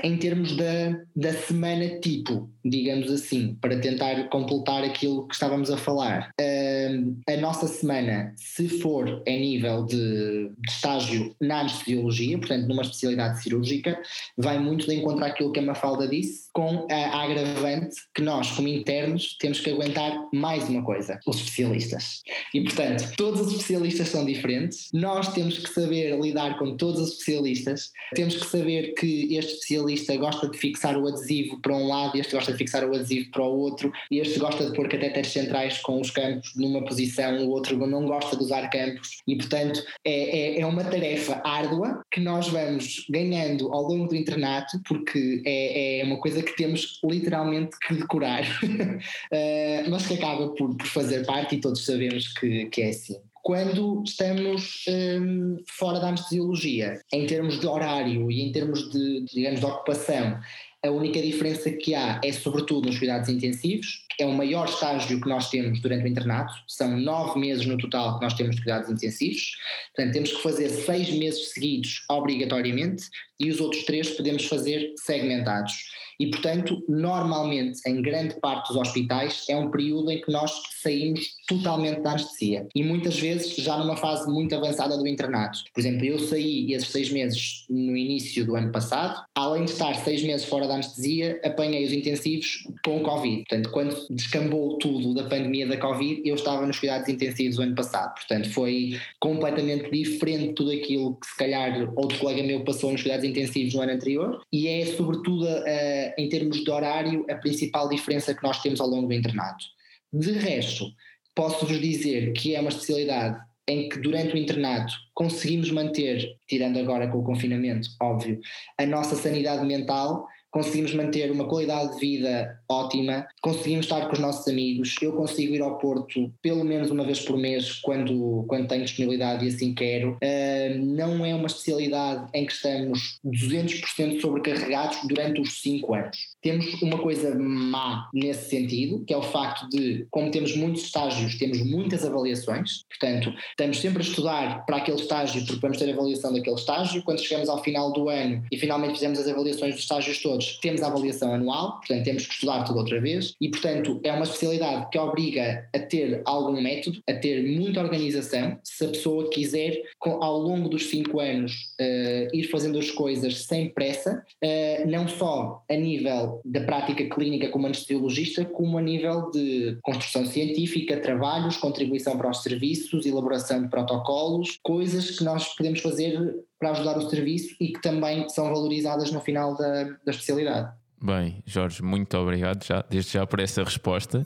Em termos da, da semana tipo, digamos assim, para tentar completar aquilo que estávamos a falar. Uh, a nossa semana, se for a nível de, de, estágio na anestesiologia, portanto numa especialidade cirúrgica, vai muito de encontrar aquilo que a Mafalda disse, com a agravante que nós, como internos, temos que aguentar mais uma coisa, os especialistas. E portanto, todos os especialistas são diferentes, nós temos que saber lidar com todos os especialistas, temos que saber que este especialista gosta de fixar o adesivo para um lado, este gosta fixar o adesivo para o outro, e este gosta de pôr catéteres centrais com os campos numa posição, o outro não gosta de usar campos, e portanto é, é, é uma tarefa árdua que nós vamos ganhando ao longo do internato, porque é, é uma coisa que temos literalmente que decorar, uh, mas que acaba por, por, fazer parte e todos sabemos que, que é assim. Quando estamos um, fora da anestesiologia, em termos de horário e em termos de, digamos, de ocupação, a única diferença que há é sobretudo nos cuidados intensivos, é o maior estágio que nós temos durante o internato, são nove meses no total que nós temos de cuidados intensivos, portanto temos que fazer seis meses seguidos obrigatoriamente e os outros três podemos fazer segmentados. E, portanto, normalmente, em grande parte dos hospitais, é um período em que nós saímos totalmente da anestesia. E muitas vezes já numa fase muito avançada do internato. Por exemplo, eu saí esses seis meses no início do ano passado, além de estar seis meses fora da anestesia, apanhei os intensivos com o Covid. Portanto, quando descambou tudo da pandemia da Covid, eu estava nos cuidados intensivos o ano passado. Portanto, foi completamente diferente de tudo aquilo que se calhar outro colega meu passou nos cuidados intensivos no ano anterior. E é sobretudo a em termos de horário, a principal diferença que nós temos ao longo do internato. De resto, posso-vos dizer que é uma especialidade em que durante o internato conseguimos manter, tirando agora com o confinamento, óbvio, a nossa sanidade mental conseguimos manter uma qualidade de vida ótima, conseguimos estar com os nossos amigos. Eu consigo ir ao Porto pelo menos uma vez por mês quando, quando tenho disponibilidade e assim quero. Uh, não é uma especialidade em que estamos 200% sobrecarregados durante os 5 anos. Temos uma coisa má nesse sentido, que é o facto de, como temos muitos estágios, temos muitas avaliações, portanto, estamos sempre a estudar para aquele estágio porque vamos ter avaliação daquele estágio. Quando chegamos ao final do ano e finalmente fizemos as avaliações dos estágios todos, temos a avaliação anual, portanto temos que estudar tudo outra vez e, portanto, é uma especialidade que obriga a ter algum método, a ter muita organização. Se a pessoa quiser, ao longo dos cinco anos, uh, ir fazendo as coisas sem pressa, uh, não só a nível da prática clínica como anestesiologista, como a nível de construção científica, trabalhos, contribuição para os serviços, elaboração de protocolos, coisas que nós podemos fazer para ajudar o serviço e que também são valorizadas no final da, da especialidade. Bem, Jorge, muito obrigado já, desde já por essa resposta.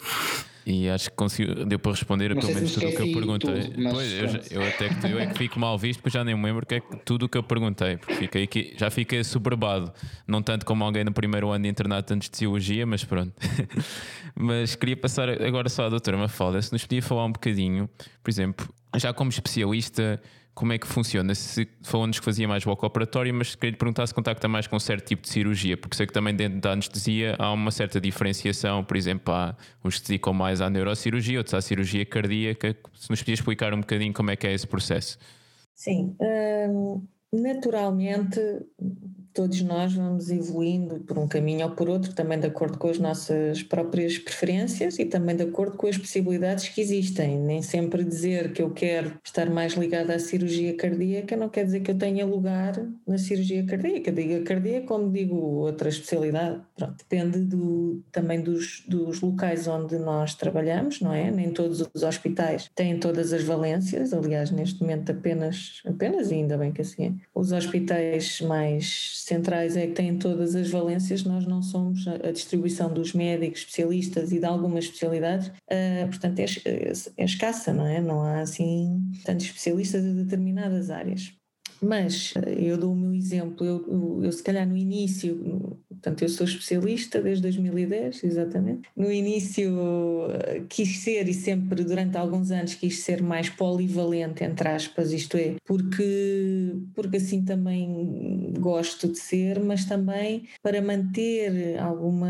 E acho que conseguiu, deu para responder não pelo menos tudo o que eu perguntei. Tudo, pois, eu, eu, até que, eu é que fico mal visto, porque já nem me lembro que é tudo o que eu perguntei, porque fiquei aqui, já fiquei superbado. Não tanto como alguém no primeiro ano de internato antes de cirurgia, mas pronto. mas queria passar agora só à doutora Mafalda, se nos podia falar um bocadinho, por exemplo, já como especialista como é que funciona? Se falou-nos que fazia mais bloco operatório, mas queria lhe perguntar se contacta mais com um certo tipo de cirurgia, porque sei que também dentro da anestesia há uma certa diferenciação, por exemplo, há uns que se dedicam mais à neurocirurgia, outros à cirurgia cardíaca. Se nos podia explicar um bocadinho como é que é esse processo. Sim, hum, naturalmente todos nós vamos evoluindo por um caminho ou por outro, também de acordo com as nossas próprias preferências e também de acordo com as possibilidades que existem. Nem sempre dizer que eu quero estar mais ligada à cirurgia cardíaca não quer dizer que eu tenha lugar na cirurgia cardíaca. Digo cardíaca como digo outra especialidade. Pronto, depende do, também dos, dos locais onde nós trabalhamos, não é? Nem todos os hospitais têm todas as valências, aliás, neste momento apenas, apenas e ainda bem que assim é. Os hospitais mais centrais é que têm todas as valências, nós não somos a, distribuição dos médicos, especialistas e de algumas especialidades, uh, portanto é, é, é, escassa, não é? Não há assim tantos especialistas de determinadas áreas. Mas ah, eu dou o meu exemplo, eu, eu, eu se calhar no início, Portanto, eu sou especialista desde 2010, exatamente. No início eh, quis ser e sempre durante alguns anos quis ser mais polivalente, entre aspas, isto é, porque, porque assim também gosto de ser, mas também para manter alguma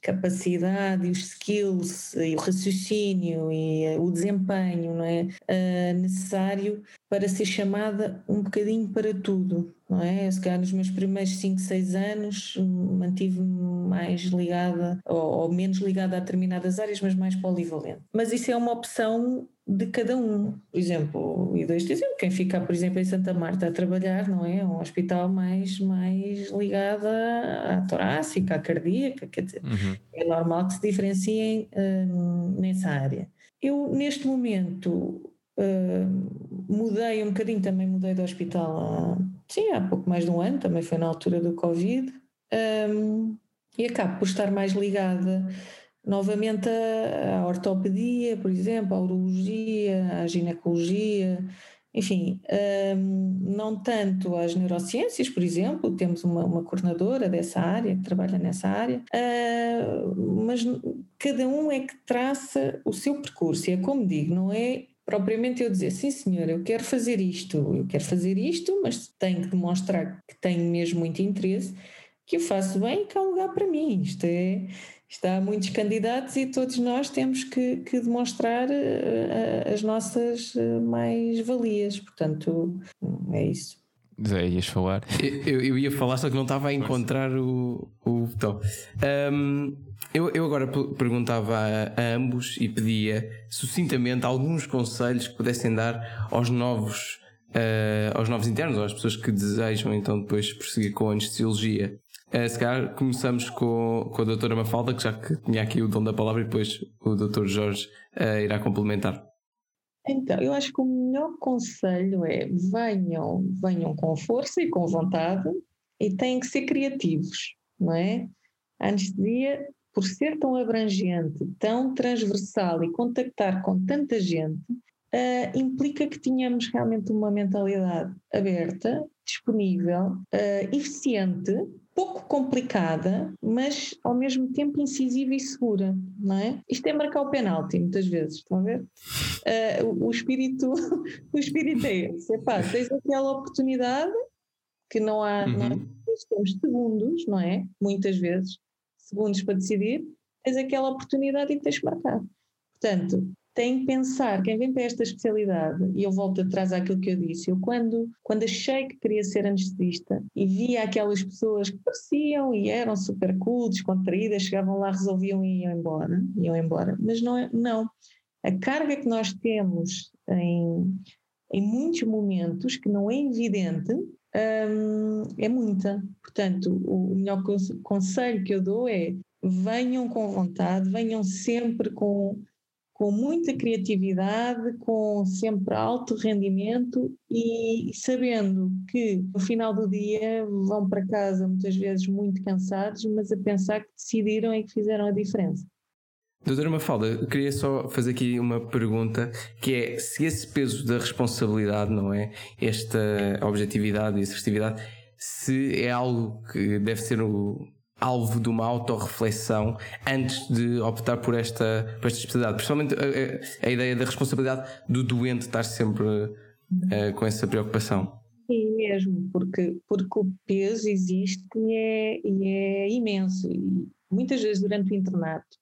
capacidade e os skills e o raciocínio e eh, o desempenho não é, uh, necessário para ser chamada um bocadinho para tudo, não é? Se calhar nos meus primeiros 5, 6 anos mantive-me mais ligada ou, ou, menos ligada a determinadas áreas, mas mais polivalente. Mas isso é uma opção de cada um. Por exemplo, o I2 dizem quem fica, por exemplo, em Santa Marta a trabalhar, não é? Um hospital mais, mais ligado à torácica, à cardíaca, quer dizer, uhum. é normal que se diferenciem hum, nessa área. Eu, neste momento, Mudei um bocadinho, também mudei de hospital há, sim, há pouco mais de um ano, também foi na altura do Covid, um, e acabo por estar mais ligada novamente à, ortopedia, por exemplo, à urologia, à ginecologia, enfim, um, não tanto às neurociências, por exemplo, temos uma, uma, coordenadora dessa área, que trabalha nessa área, uh, mas cada um é que traça o seu percurso, e é como digo, não é propriamente eu dizer, sim senhor, eu quero fazer isto, eu quero fazer isto, mas tenho que demonstrar que tenho mesmo muito interesse, que eu faço bem e que há lugar para mim. Isto é, está há muitos candidatos e todos nós temos que, que demonstrar uh, as nossas uh, mais-valias. Portanto, é isso. Zé, ias falar? Eu, eu, ia falar, só que não estava a encontrar o, o botão. Um, eu, eu agora perguntava a, a, ambos e pedia sucintamente alguns conselhos que pudessem dar aos novos, uh, aos novos internos, ou às pessoas que desejam então depois prosseguir com a anestesiologia. Uh, se calhar começamos com, com a doutora Mafalda, que já que tinha aqui o dom da palavra, e depois o doutor Jorge uh, irá complementar. Então, eu acho que o melhor conselho é venham, venham com força e com vontade e têm que ser criativos, não é? A anestesia, por ser tão abrangente, tão transversal e contactar com tanta gente, uh, implica que tenhamos realmente uma mentalidade aberta, disponível, uh, eficiente pouco complicada, mas ao mesmo tempo incisiva e segura, não é? Isto é marcar o penalti, muitas vezes, estão a ver? Uh, o, o, espírito, o espírito é esse, epá, tens aquela oportunidade que não há, uhum. não há temos segundos, não é? Muitas vezes, segundos para decidir, tens aquela oportunidade e tens que marcar. Portanto, tem que pensar, quem vem para esta especialidade, e eu volto atrás àquilo que eu disse, eu quando, quando achei que queria ser anestesista e via aquelas pessoas que pareciam e eram super cool, descontraídas, chegavam lá, resolviam e iam embora, iam embora, mas não é, não. A carga que nós temos em, em muitos momentos, que não é evidente, hum, é muita. Portanto, o melhor conselho que eu dou é venham com vontade, venham sempre com com muita criatividade, com sempre alto rendimento e sabendo que no final do dia vão para casa muitas vezes muito cansados, mas a pensar que decidiram e que fizeram a diferença. Doutora Mafalda, queria só fazer aqui uma pergunta que é se esse peso da responsabilidade, não é? Esta objetividade e assertividade, se é algo que deve ser o, alvo de uma autorreflexão antes de optar por esta, por esta especialidade. Principalmente a, a, a ideia da responsabilidade do doente estar sempre uh, com essa preocupação. Sim, mesmo, porque, porque o peso existe e é, e é imenso. E muitas vezes durante o internato,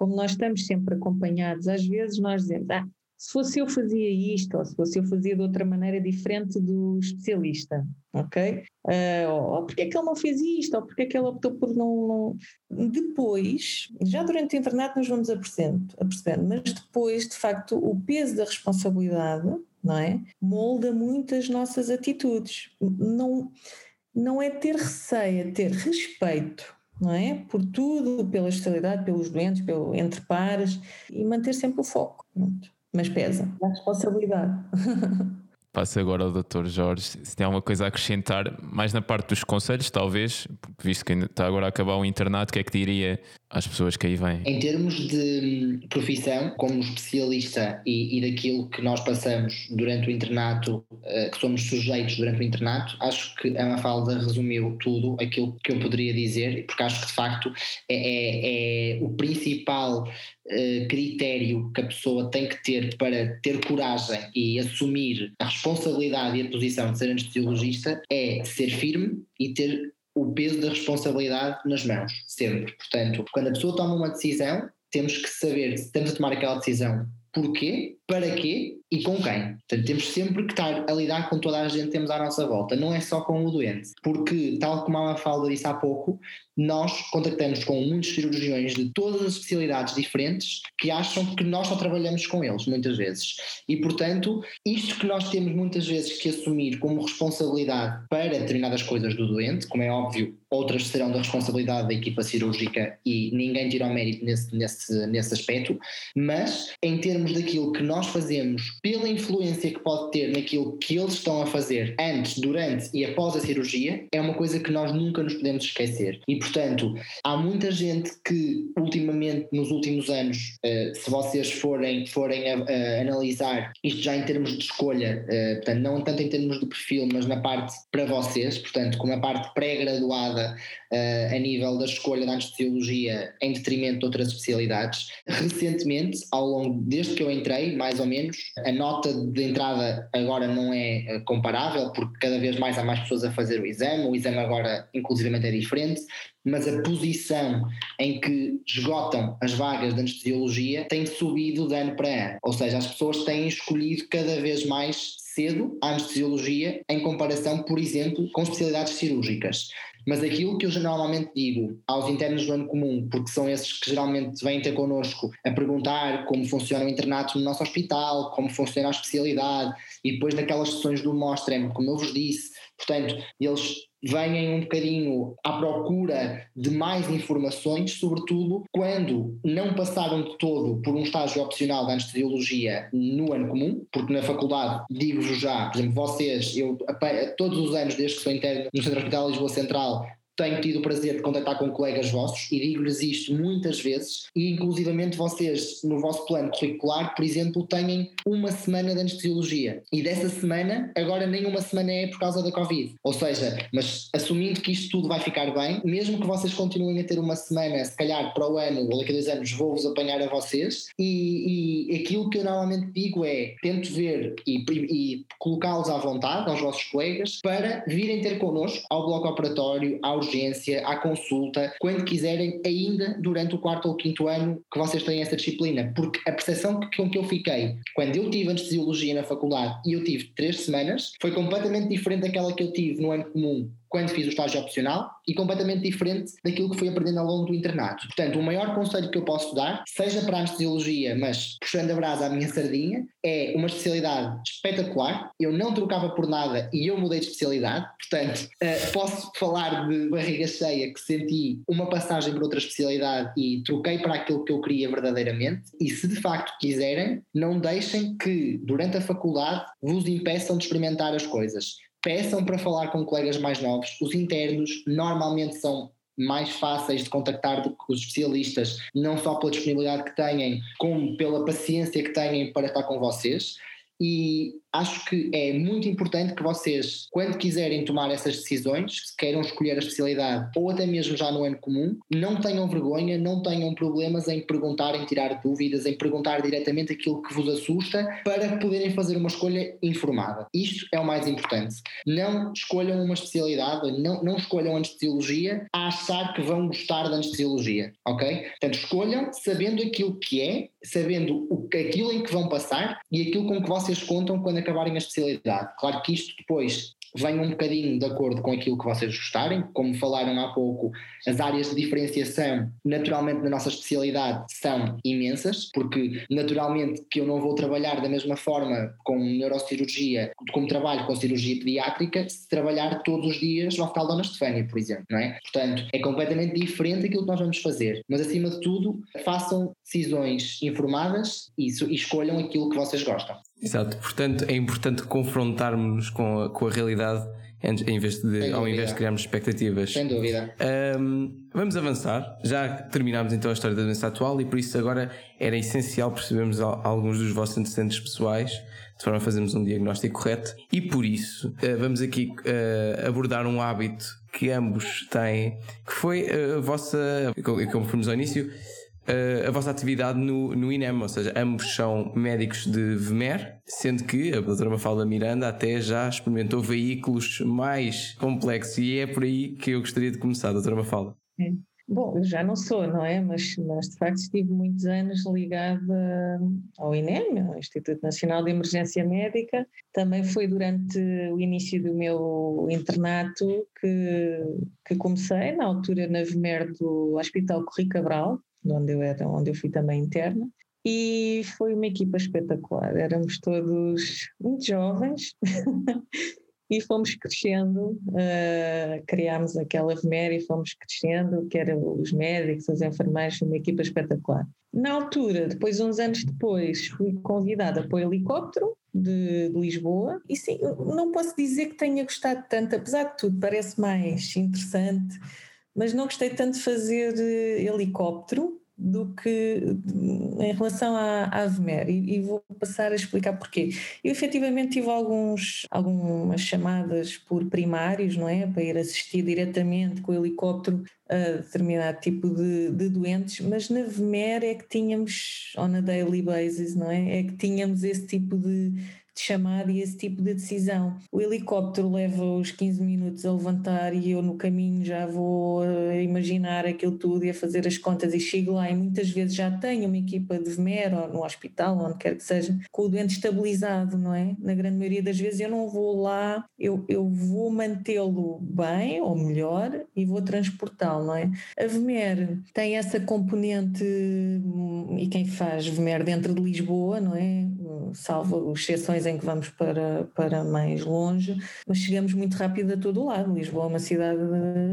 como nós estamos sempre acompanhados, às vezes nós dizemos, ah, se fosse eu fazia isto, ou se fosse eu fazia de outra maneira diferente do especialista, ok? Uh, ou porque é que ele não fez isto, ou porque é que ele optou por não, não... Depois, já durante o internato nos vamos apercebendo, apercebendo, mas depois, de facto, o peso da responsabilidade, não é? Molda muito as nossas atitudes. Não, não é ter receio, é ter respeito, não é? Por tudo, pela especialidade, pelos doentes, pelo, entre pares, e manter sempre o foco. Pronto mas pesa, a responsabilidade. Passo agora ao Dr. Jorge, se tem alguma coisa a acrescentar, mais na parte dos conselhos, talvez, visto que está agora a acabar o internato, o que é que diria às pessoas que aí vêm? Em termos de profissão, como especialista e, e daquilo que nós passamos durante o internato, uh, que somos sujeitos durante o internato, acho que a Mafalda resumiu tudo aquilo que eu poderia dizer, porque acho que de facto é, é, é o principal uh, critério que a pessoa tem que ter para ter coragem e assumir a responsabilidade e a posição de ser anestesiologista é ser firme e ter o peso da responsabilidade nas mãos, sempre. Portanto, quando a pessoa toma uma decisão, temos que saber se estamos a tomar aquela decisão porquê, para quê e com quem. Portanto, temos sempre que estar a lidar com toda a gente que temos à nossa volta, não é só com o doente. Porque, tal como a Mafalda disse há pouco, nós contactamos com muitos cirurgiões de todas as especialidades diferentes que acham que nós só trabalhamos com eles, muitas vezes. E, portanto, isto que nós temos muitas vezes que assumir como responsabilidade para determinadas coisas do doente, como é óbvio, outras serão da responsabilidade da equipa cirúrgica e ninguém tira o mérito nesse, nesse, nesse aspecto, mas em termos daquilo que nós fazemos, pela influência que pode ter naquilo que eles estão a fazer antes, durante e após a cirurgia, é uma coisa que nós nunca nos podemos esquecer. E, portanto, há muita gente que ultimamente, nos últimos anos, uh, se vocês forem, forem a, a, analisar isto já em termos de escolha, uh, portanto, não tanto em termos de perfil, mas na parte para vocês, portanto, como a parte pré-graduada uh, a nível da escolha da anestesiologia em detrimento de outras especialidades. Recentemente, ao longo, desde que eu entrei, mais ou menos, a nota de entrada agora não é comparável, porque cada vez mais há mais pessoas a fazer o exame, o exame agora inclusivamente é diferente, mas a posição em que esgotam as vagas de anestesiologia tem subido de ano para ano. Ou seja, as pessoas têm escolhido cada vez mais cedo a anestesiologia em comparação, por exemplo, com especialidades cirúrgicas. Mas aquilo que eu normalmente digo aos internos do ano comum, porque são esses que geralmente vêm ter connosco a perguntar como funciona o internato no nosso hospital, como funciona a especialidade, e depois naquelas sessões do Mostrem, como eu vos disse, portanto, eles venham um bocadinho à procura de mais informações, sobretudo quando não passaram de todo por um estágio opcional de anestesiologia no ano comum, porque na faculdade, digo-vos já, por exemplo, vocês, eu todos os anos desde que sou interno no Centro Hospital Lisboa Central, tenho tido o prazer de contactar com colegas vossos e digo-lhes isto muitas vezes, e inclusivamente vocês, no vosso plano curricular, por exemplo, têm uma semana de anestesiologia e dessa semana, agora nem uma semana é por causa da Covid. Ou seja, mas assumindo que isto tudo vai ficar bem, mesmo que vocês continuem a ter uma semana, se calhar para o ano ou daqui a dois anos, vou-vos apanhar a vocês, e, e aquilo que eu normalmente digo é tento ver e, e colocá-los à vontade, aos vossos colegas, para virem ter connosco ao bloco operatório, aos urgência, à consulta, quando quiserem, ainda durante o quarto ou quinto ano que vocês têm essa disciplina. Porque a percepção com que eu fiquei quando eu tive anestesiologia na faculdade e eu tive três semanas foi completamente diferente daquela que eu tive no ano comum quando fiz o estágio opcional e completamente diferente daquilo que fui aprendendo ao longo do internato. Portanto, o maior conselho que eu posso dar, seja para a anestesiologia, mas puxando a brasa à minha sardinha, é uma especialidade espetacular. Eu não trocava por nada e eu mudei de especialidade. Portanto, uh, posso falar de barriga cheia que senti uma passagem para outra especialidade e troquei para aquilo que eu queria verdadeiramente. E se de facto quiserem, não deixem que durante a faculdade vos impeçam de experimentar as coisas peçam para falar com colegas mais novos. Os internos normalmente são mais fáceis de contactar do que os especialistas, não só pela disponibilidade que têm, como pela paciência que têm para estar com vocês. E acho que é muito importante que vocês, quando quiserem tomar essas decisões, se queiram escolher a especialidade ou até mesmo já no ano comum, não tenham vergonha, não tenham problemas em perguntar, em tirar dúvidas, em perguntar diretamente aquilo que vos assusta para poderem fazer uma escolha informada. Isto é o mais importante. Não escolham uma especialidade, não, não escolham anestesiologia a achar que vão gostar da anestesiologia, ok? Portanto, escolham sabendo aquilo que é, sabendo o, aquilo em que vão passar e aquilo com que vocês contam quando acabarem a especialidade. Claro que isto depois vem um bocadinho de acordo com aquilo que vocês gostarem, como falaram há pouco, as áreas de diferenciação, naturalmente na nossa especialidade, são imensas, porque naturalmente que eu não vou trabalhar da mesma forma com neurocirurgia como trabalho com cirurgia pediátrica, se trabalhar todos os dias no Hospital Dona Estefânia, por exemplo, não é? Portanto, é completamente diferente aquilo que nós vamos fazer, mas acima de tudo, façam decisões informadas e, e escolham aquilo que vocês gostam. Exato, portanto é importante confrontarmos com a, com a realidade em vez de, ao invés de criarmos expectativas. Sem dúvida. Um, vamos avançar. Já terminámos então a história da doença atual e por isso agora era essencial percebermos alguns dos vossos antecedentes pessoais de forma a fazermos um diagnóstico correto. E por isso uh, vamos aqui uh, abordar um hábito que ambos têm, que foi a vossa, como fomos ao início, uh, a vossa atividade no, no INEM, ou seja, ambos são médicos de VMER, sendo que a doutora Mafalda Miranda até já experimentou veículos mais complexos e é por aí que eu gostaria de começar, doutora Mafalda. É. Bom, eu já não sou, não é? Mas, mas de facto estive muitos anos ligada ao INEM, ao Instituto Nacional de Emergência Médica. Também foi durante o início do meu internato que, que comecei, na altura na VMER do Hospital Corri Cabral, onde eu era, onde eu fui também interna. E foi uma equipa espetacular. Éramos todos muito jovens e fomos crescendo. Uh, criámos aquela VMER e fomos crescendo, que eram os médicos, os enfermeiros, uma equipa espetacular. Na altura, depois, uns anos depois, fui convidada para o helicóptero de, de, Lisboa e sim, não posso dizer que tenha gostado tanto, apesar de tudo, parece mais interessante mas não gostei tanto de fazer eh, helicóptero do que em relação à, à e, e, vou passar a explicar porquê. Eu efetivamente tive alguns, algumas chamadas por primários, não é? Para ir assistir diretamente com o helicóptero a determinado tipo de, de doentes, mas na VMER é que tínhamos, on a daily basis, não é? É que tínhamos esse tipo de de chamada e esse tipo de decisão. O helicóptero leva os 15 minutos a levantar e eu no caminho já vou a imaginar aquilo tudo e a fazer as contas e chego lá e muitas vezes já tenho uma equipa de VMER ou no hospital, onde quer que seja, com o doente estabilizado, não é? Na grande maioria das vezes eu não vou lá, eu, eu vou mantê-lo bem ou melhor e vou transportá-lo, não é? A VMER tem essa componente e quem faz VMER dentro de Lisboa, não é? Salvo exceções em que vamos para, para mais longe, mas chegamos muito rápido a todo lado. Lisboa é uma cidade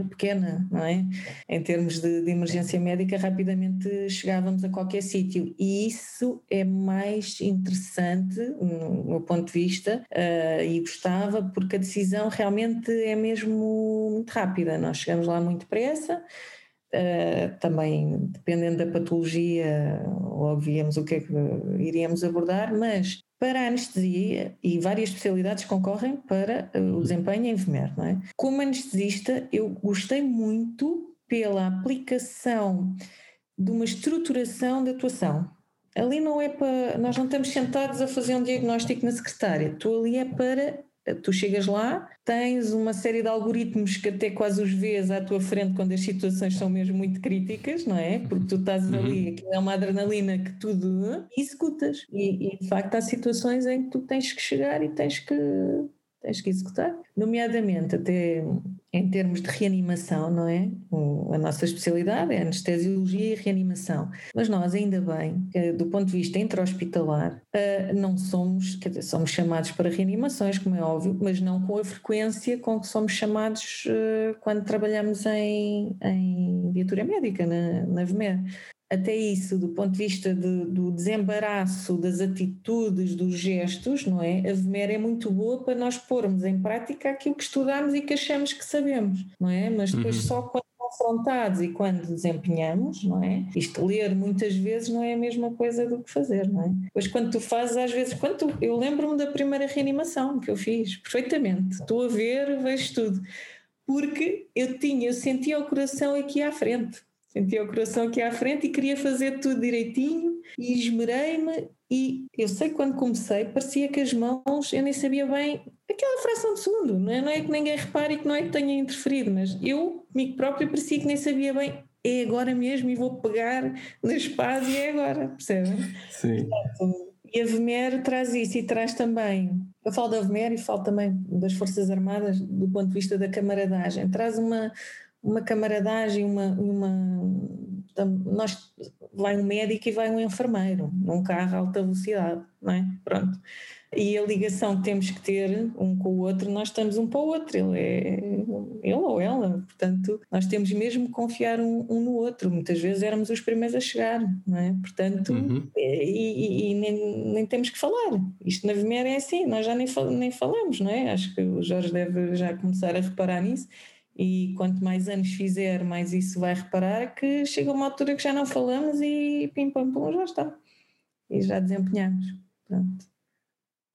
pequena, não é? Em termos de, de emergência médica, rapidamente chegávamos a qualquer sítio e isso é mais interessante, no meu ponto de vista, uh, e gostava, porque a decisão realmente é mesmo muito rápida. Nós chegamos lá muito depressa. Uh, também dependendo da patologia, logo víamos o que é que iríamos abordar, mas para a anestesia, e várias especialidades concorrem para uh, o desempenho em VMER, não é? Como anestesista, eu gostei muito pela aplicação de uma estruturação de atuação. Ali não é para. Nós não estamos sentados a fazer um diagnóstico na secretária, tu ali é para Tu chegas lá, tens uma série de algoritmos que até quase os vês à tua frente quando as situações são mesmo muito críticas, não é? Porque tu estás uhum. ali, aquilo é uma adrenalina que tudo e executas. E, e de facto há situações em que tu tens que chegar e tens que tens que executar, nomeadamente até em termos de reanimação, não é? A nossa especialidade é anestesiologia e reanimação, mas nós ainda bem, do ponto de vista intra-hospitalar, eh, não somos, quer dizer, somos chamados para reanimações, como é óbvio, mas não com a frequência com que somos chamados eh, quando trabalhamos em, em viatura médica, na, na VMER até isso, do ponto de vista de, do desembaraço das atitudes, dos gestos, não é? A VMER é muito boa para nós pormos em prática aquilo que estudamos e que achamos que sabemos, não é? Mas depois uhum. só quando confrontados e quando desempenhamos, não é? Isto ler muitas vezes não é a mesma coisa do que fazer, não é? Pois quando tu fazes, às vezes, quando tu, eu lembro-me da primeira reanimação que eu fiz, perfeitamente, estou a ver, vejo tudo, porque eu tinha, eu sentia o coração aqui à frente sentia o coração aqui à frente e queria fazer tudo direitinho e esmerei-me e eu sei que quando comecei parecia que as mãos, eu nem sabia bem aquela fração de segundo, não é, não é que ninguém repare e que não é que tenha interferido, mas eu, comigo próprio, parecia que nem sabia bem é agora mesmo e vou pegar na espada e é agora, percebem? Sim. E a VMER traz isso e traz também, eu falo da VMER e falo também das Forças Armadas do ponto de vista da camaradagem, traz uma, uma camaradagem, uma, uma nós vai um médico e vai um enfermeiro num carro a alta velocidade, não é? Pronto. E a ligação que temos que ter um com o outro, nós estamos um para o outro, ele é ele ou ela, portanto, nós temos mesmo que confiar um, um, no outro. Muitas vezes éramos os primeiros a chegar, não é? Portanto, uhum. e, e, e nem, nem, temos que falar. Isto na VMER é assim, nós já nem, nem falamos, não é? Acho que o Jorge deve já começar a reparar nisso. E quanto mais anos fizer, mais isso vai reparar que chega uma altura que já não falamos e pim pam pum, já está. E já desempenhamos. Pronto.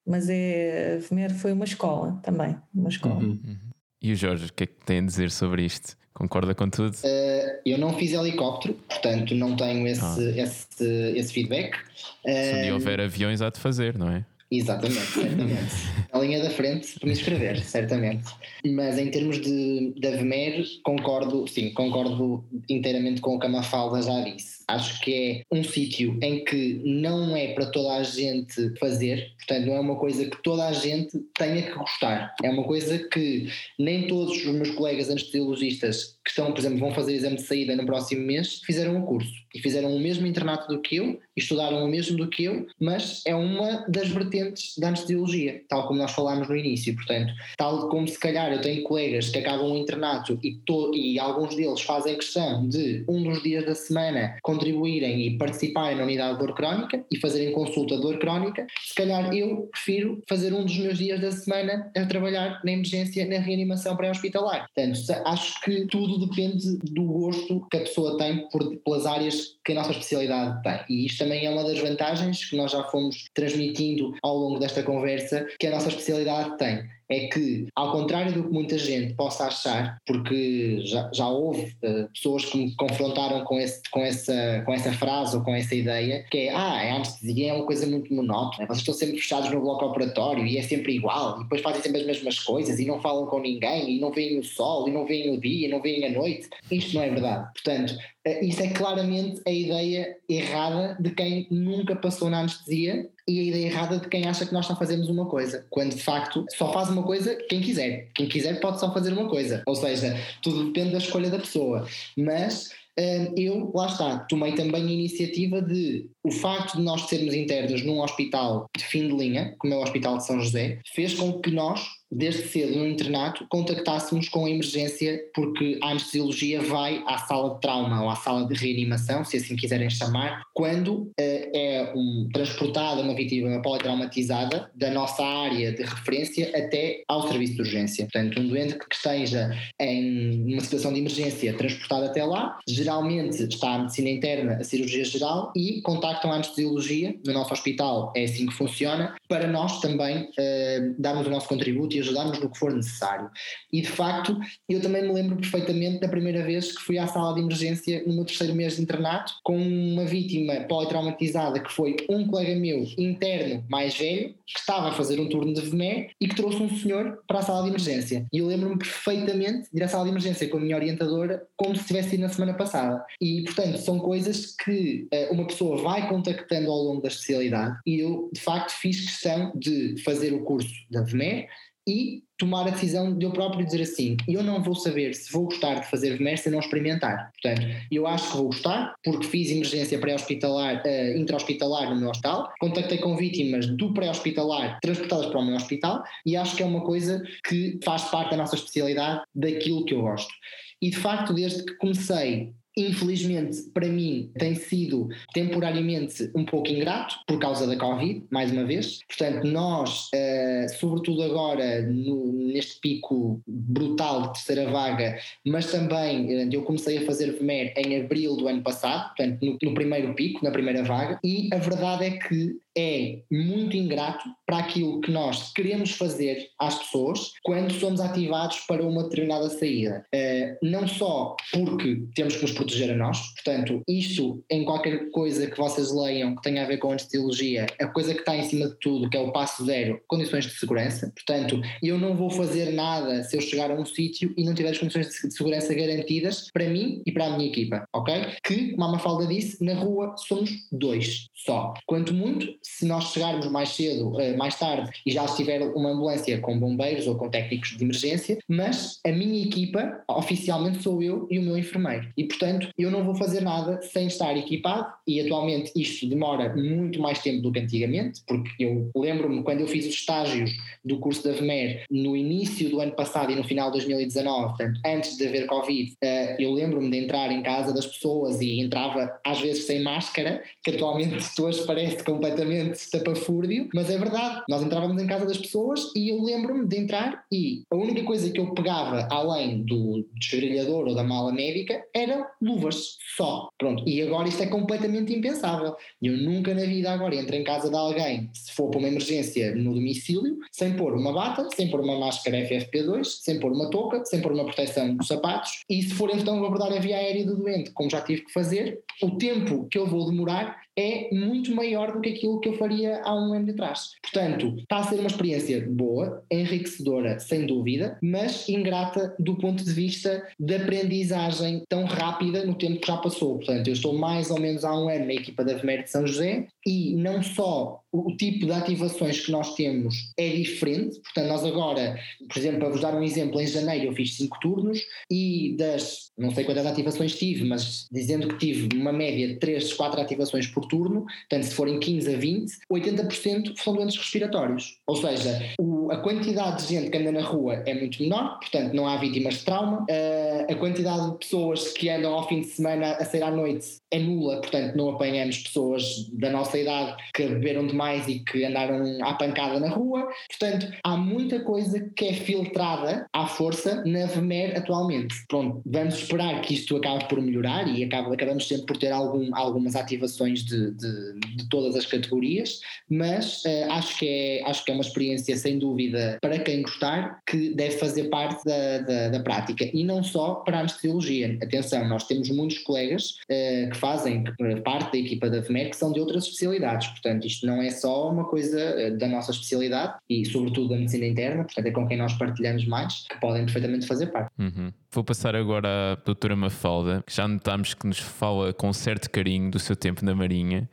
Mas é, a VMER foi uma escola também, uma escola. Uhum. uhum. E o Jorge, o que é que tem a dizer sobre isto? Concorda com tudo? Uh, eu não fiz helicóptero, portanto não tenho esse, ah. esse, esse feedback. Se um dia houver aviões, há de fazer, não é? Exatamente, certamente. a linha da frente para me inscrever, certamente. Mas em termos de, de Avemer, concordo, sim, concordo inteiramente com o que a Mafalda já disse. Acho que é um sítio em que não é para toda a gente fazer, portanto, não é uma coisa que toda a gente tenha que gostar. É uma coisa que nem todos os meus colegas anestesiologistas que estão, por exemplo, vão fazer exame de saída no próximo mês, fizeram o curso e fizeram o mesmo internato do que eu estudaram o mesmo do que eu, mas é uma das vertentes da anestesiologia, tal como nós falámos no início. Portanto, tal como se calhar eu tenho colegas que acabam o internato e, to, e alguns deles fazem questão de um dos dias da semana contribuírem e participarem na unidade de dor crónica e fazerem consulta de dor crónica, se calhar eu prefiro fazer um dos meus dias da semana a trabalhar na emergência, na reanimação pré-hospitalar. Portanto, acho que tudo depende do gosto que a pessoa tem por, pelas áreas que a nossa especialidade tem. E isto também é uma das vantagens que nós já fomos transmitindo ao longo desta conversa que a nossa especialidade tem é que, ao contrário do que muita gente possa achar, porque já, já houve uh, pessoas que me confrontaram com, esse, com, essa, com essa frase ou com essa ideia, que é, ah, a anestesia é uma coisa muito monótona, vocês estão sempre fechados no bloco operatório e é sempre igual, e depois fazem sempre as mesmas coisas e não falam com ninguém, e não veem o sol, e não veem o dia, e não veem a noite. Isto não é verdade. Portanto, isso é claramente a ideia errada de quem nunca passou na anestesia e a ideia errada de quem acha que nós só fazemos uma coisa, quando de facto só faz uma coisa quem quiser. Quem quiser pode só fazer uma coisa. Ou seja, tudo depende da escolha da pessoa. Mas hum, eu, lá está, tomei também a iniciativa de o facto de nós sermos internos num hospital de fim de linha, como é o Hospital de São José, fez com que nós desde cedo no internato, contactássemos com a emergência, porque a anestesiologia vai à sala de trauma ou à sala de reanimação, se assim quiserem chamar, quando uh, é um, transportada uma vítima politraumatizada da nossa área de referência até ao serviço de urgência. Portanto, um doente que esteja em uma situação de emergência transportado até lá, geralmente está a medicina interna, a cirurgia geral e contactam a anestesiologia no nosso hospital, é assim que funciona, para nós também uh, darmos o nosso contributo e ajudar-nos no que for necessário. E de facto, eu também me lembro perfeitamente da primeira vez que fui à sala de emergência no meu terceiro mês de internato, com uma vítima politraumatizada que foi um colega meu interno mais velho, que estava a fazer um turno de VME e que trouxe um senhor para a sala de emergência. E eu lembro-me perfeitamente de ir à sala de emergência com a minha orientadora, como se tivesse ido na semana passada. E, portanto, são coisas que uh, uma pessoa vai contactando ao longo da especialidade e eu, de facto, fiz questão de fazer o curso da VME e tomar a decisão de eu próprio dizer assim: eu não vou saber se vou gostar de fazer VMER se não experimentar. Portanto, eu acho que vou gostar, porque fiz emergência pré-hospitalar, uh, intra-hospitalar no meu hospital, contactei com vítimas do pré-hospitalar transportadas para o meu hospital e acho que é uma coisa que faz parte da nossa especialidade, daquilo que eu gosto. E de facto, desde que comecei infelizmente para mim tem sido temporariamente um pouco ingrato por causa da Covid, mais uma vez. Portanto, nós, uh, sobretudo agora no, neste pico brutal de terceira vaga, mas também uh, eu comecei a fazer VMER em abril do ano passado, portanto, no, no primeiro pico, na primeira vaga, e a verdade é que é muito ingrato para aquilo que nós queremos fazer às pessoas quando somos ativados para uma determinada saída. Uh, não só porque temos que nos proteger a nós, portanto, isto em qualquer coisa que vocês leiam que tenha a ver com anestesiologia, a coisa que está em cima de tudo, que é o passo zero, condições de segurança. Portanto, eu não vou fazer nada se eu chegar a um sítio e não tiver as condições de segurança garantidas para mim e para a minha equipa, ok? Que, como a Mafalda disse, na rua somos dois só. Quanto muito, se nós chegarmos mais cedo, uh, mais tarde, e já estiver uma ambulância com bombeiros ou com técnicos de emergência, mas a minha equipa, oficialmente, sou eu e o meu enfermeiro. E, portanto, eu não vou fazer nada sem estar equipado, e atualmente isto demora muito mais tempo do que antigamente, porque eu lembro-me quando eu fiz os estágios do curso da VMER no início do ano passado e no final de 2019, portanto, antes de haver Covid, uh, eu lembro-me de entrar em casa das pessoas e entrava às vezes sem máscara, que atualmente hoje parece completamente estapafúrdio, mas é verdade, nós entrávamos em casa das pessoas e eu lembro-me de entrar e a única coisa que eu pegava além do desgrilhador ou da mala médica eram luvas só. Pronto, e agora isto é completamente impensável. Eu nunca na vida agora entro em casa de alguém, se for para uma emergência no domicílio, sem pôr uma bata, sem pôr uma máscara FFP2, sem pôr uma touca, sem pôr uma proteção dos sapatos e se for então abordar a via aérea do doente, como já tive que fazer, o tempo que eu vou demorar é muito maior do que aquilo que eu faria há um ano atrás. Portanto, está a ser uma experiência boa, enriquecedora, sem dúvida, mas ingrata do ponto de vista de aprendizagem tão rápida no tempo que já passou. Portanto, eu estou mais ou menos há um ano na equipa da VMER de São José e não só o tipo de ativações que nós temos é diferente, portanto, nós agora, por exemplo, para vos dar um exemplo, em janeiro eu fiz 5 turnos e das, não sei quantas ativações tive, mas dizendo que tive uma média de 3, 4 ativações por turno, portanto, se forem 15 a 20, 80% são doentes respiratórios. Ou seja, o, a quantidade de gente que anda na rua é muito menor, portanto, não há vítimas de trauma, uh, a quantidade de pessoas que andam ao fim de semana a sair à noite é nula, portanto, não apanhamos pessoas da nossa idade que beberam demais e que andaram à pancada na rua. Portanto, há muita coisa que é filtrada à força na VMER atualmente. Pronto, vamos esperar que isto acabe por melhorar e acaba, acabamos sempre por ter algum, algumas ativações de, de, de, todas as categorias, mas uh, acho, que é, acho que é uma experiência sem dúvida para quem gostar que deve fazer parte da, da, da prática e não só para a anestesiologia. Atenção, nós temos muitos colegas uh, que fazem parte da equipa da VMER que são de outras especialidades, portanto isto não é só uma coisa eh, da nossa especialidade e, sobretudo, da medicina interna, portanto, é com quem nós partilhamos mais, que podem perfeitamente fazer parte. Uhum. Vou passar agora à doutora Mafalda, que já notamos que nos fala com certo carinho do seu tempo na Marinha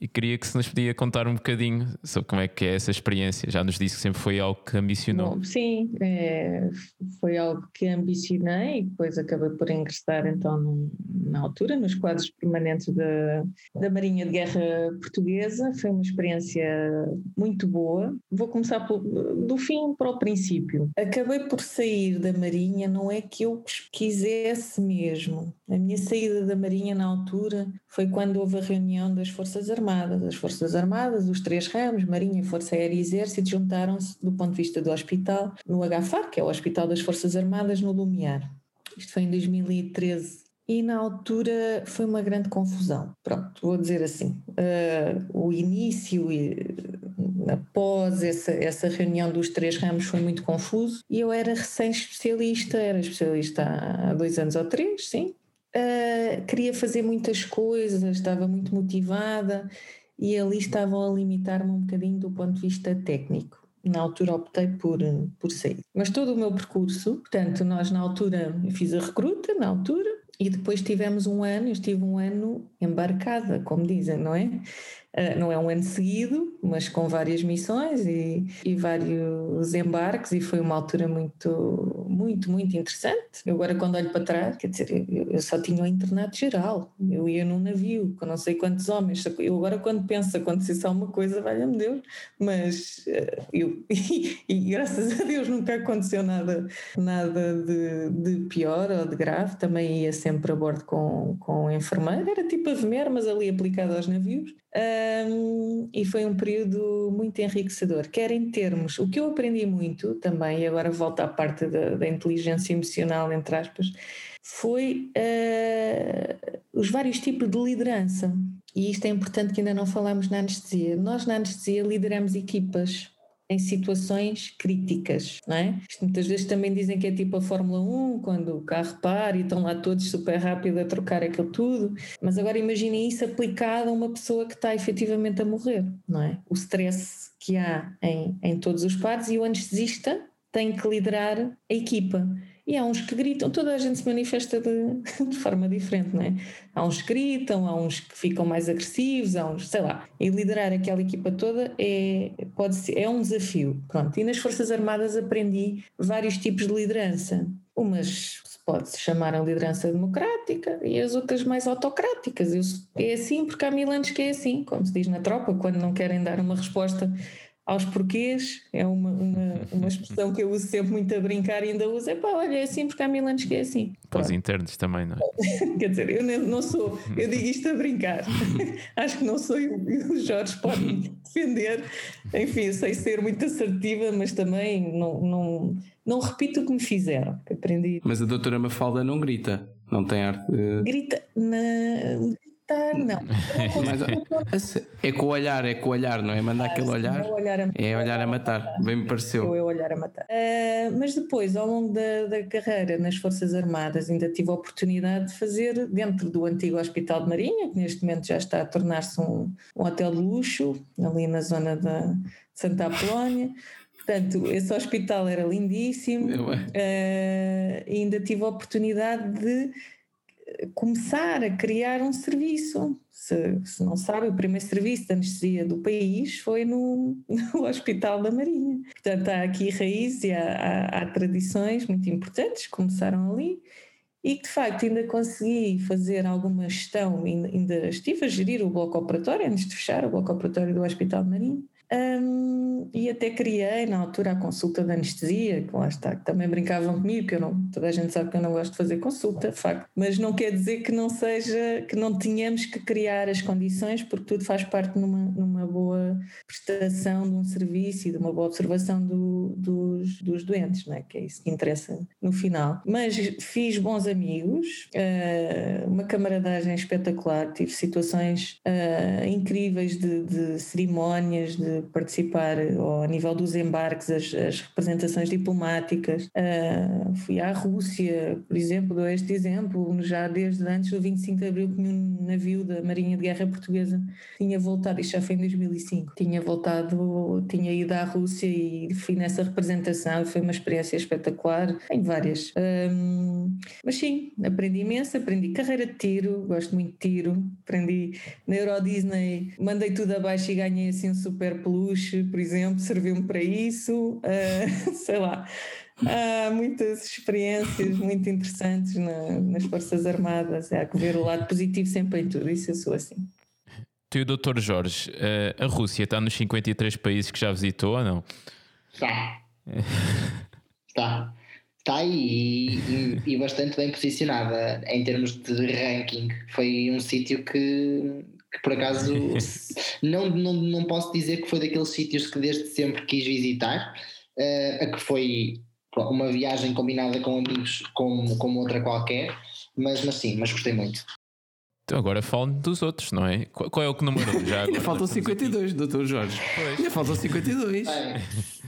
e queria que se nos podia contar um bocadinho sobre como é que é essa experiência. Já nos disse que sempre foi algo que ambicionou. Bom, sim, é, foi algo que ambicionei e depois acabei por ingressar então num, na altura nos quadros permanentes da, da Marinha de Guerra Portuguesa. Foi uma experiência muito boa. Vou começar por, do fim para o princípio. Acabei por sair da Marinha, não é que eu quisesse mesmo. A minha saída da Marinha na altura foi quando houve a reunião das Forças Armadas. As Forças Armadas, os três ramos, Marinha, Força Aérea e Exército, juntaram-se do ponto de vista do hospital no HFAR, que é o Hospital das Forças Armadas, no Lumiar. Isto foi em 2013. E na altura foi uma grande confusão. Pronto, vou dizer assim. Uh, o início e após essa, essa reunião dos três ramos foi muito confuso e eu era recém-especialista, era especialista há dois anos ou três, sim, uh, queria fazer muitas coisas, estava muito motivada e ali estavam a limitar-me um bocadinho do ponto de vista técnico. Na altura optei por, por sair. Mas todo o meu percurso, portanto, nós na altura, eu fiz a recruta, na altura, e depois tivemos um ano, eu estive um ano embarcada, como dizem, não é? Uh, não é um ano seguido, mas com várias missões e, e, vários embarques, e foi uma altura muito, muito, muito interessante. Eu agora, quando olho para trás, quer dizer, eu, só tinha o internato geral, eu ia num navio com não sei quantos homens. Eu agora, quando penso se acontecesse alguma coisa, valha-me Deus, mas uh, eu, e, e, graças a Deus nunca aconteceu nada, nada de, de, pior ou de grave. Também ia sempre a bordo com, com enfermeira, era tipo a VMER, mas ali aplicado aos navios. Um, e foi um período muito enriquecedor, quer em termos, o que eu aprendi muito também, e agora volto à parte da, da inteligência emocional, entre aspas, foi uh, os vários tipos de liderança. E isto é importante que ainda não falamos na anestesia. Nós na anestesia lideramos equipas em situações críticas, não é? Isto muitas vezes também dizem que é tipo a Fórmula 1, quando o carro para e estão lá todos super rápido a trocar aquilo tudo, mas agora imaginem isso aplicado a uma pessoa que está efetivamente a morrer, não é? O stress que há em, em todos os pares e o anestesista tem que liderar a equipa. E há uns que gritam, toda a gente se manifesta de, de, forma diferente, não é? Há uns que gritam, há uns que ficam mais agressivos, há uns, sei lá. E liderar aquela equipa toda é, pode ser, é um desafio. Pronto. E nas Forças Armadas aprendi vários tipos de liderança. Umas pode-se chamar a liderança democrática e as outras mais autocráticas. É assim porque há mil anos que é assim, como se diz na tropa, quando não querem dar uma resposta aos porquês, é uma, uma, uma expressão que eu uso sempre muito a brincar e ainda uso, é pá, olha, é assim porque há mil anos que é assim. Para os internos também, não é? Quer dizer, eu não sou, eu digo isto a brincar, acho que não sou eu, o Jorge pode me defender, enfim, sei ser muito assertiva, mas também não, não, não repito o que me fizeram, que aprendi. Mas a doutora Mafalda não grita, não tem arte. De... Grita, na, matar, não. Mas, é com o olhar, é com o olhar, não é? Mandar aquele olhar. É olhar a, é olhar a matar, bem me pareceu. É olhar a matar. Uh, mas depois, ao longo da, da, carreira nas Forças Armadas, ainda tive a oportunidade de fazer dentro do antigo Hospital de Marinha, que neste momento já está a tornar-se um, um hotel de luxo, ali na zona da Santa Apolónia. Portanto, esse hospital era lindíssimo. Uh, ainda tive a oportunidade de começar a criar um serviço. Se, se, não sabe, o primeiro serviço de anestesia do país foi no, no Hospital da Marinha. Portanto, há aqui raízes e há, há, há tradições muito importantes que começaram ali e que de facto ainda consegui fazer alguma gestão, ainda, estive a gerir o bloco operatório antes de fechar o bloco operatório do Hospital de Marinha um, e até criei na altura a consulta de anestesia, que lá está, que também brincavam comigo, que eu não, toda a gente sabe que eu não gosto de fazer consulta, de facto, mas não quer dizer que não seja, que não tenhamos que criar as condições, porque tudo faz parte numa, numa boa prestação de um serviço e de uma boa observação do, dos, dos doentes, não é? que é isso que interessa no final. Mas fiz bons amigos, uh, uma camaradagem espetacular, tive situações uh, incríveis de, de cerimónias, de participar ou a nível dos embarques, as, as representações diplomáticas. Uh, fui à Rússia, por exemplo, dou este exemplo, já desde antes do 25 de Abril, que um navio da Marinha de Guerra Portuguesa tinha voltado, isto já foi em 2005, tinha voltado, tinha ido à Rússia e fui nessa representação, foi uma experiência espetacular, em várias. Um, mas sim, aprendi imenso, aprendi carreira de tiro, gosto muito de tiro, aprendi na Euro Disney, mandei tudo abaixo e ganhei assim um super peluche, por exemplo, serviu-me para isso, uh, sei lá. Há muitas experiências muito interessantes na, nas Forças Armadas. Há que ver o lado positivo sempre em tudo. Isso eu sou assim. Tu e o Dr. Jorge, uh, a Rússia está nos 53 países que já visitou ou não? Está. está. Está aí e, e, bastante bem posicionada em termos de ranking. Foi um sítio que por acaso não, não, não posso dizer que foi daqueles sítios que desde sempre quis visitar, uh, a que foi uma viagem combinada com amigos como, como outra qualquer, mas, mas sim, mas gostei muito. Então agora falam dos outros, não é? Qual, qual é o que número já agora? faltam 52, aqui? doutor Jorge. Pois. Ainda faltam 52. Bem,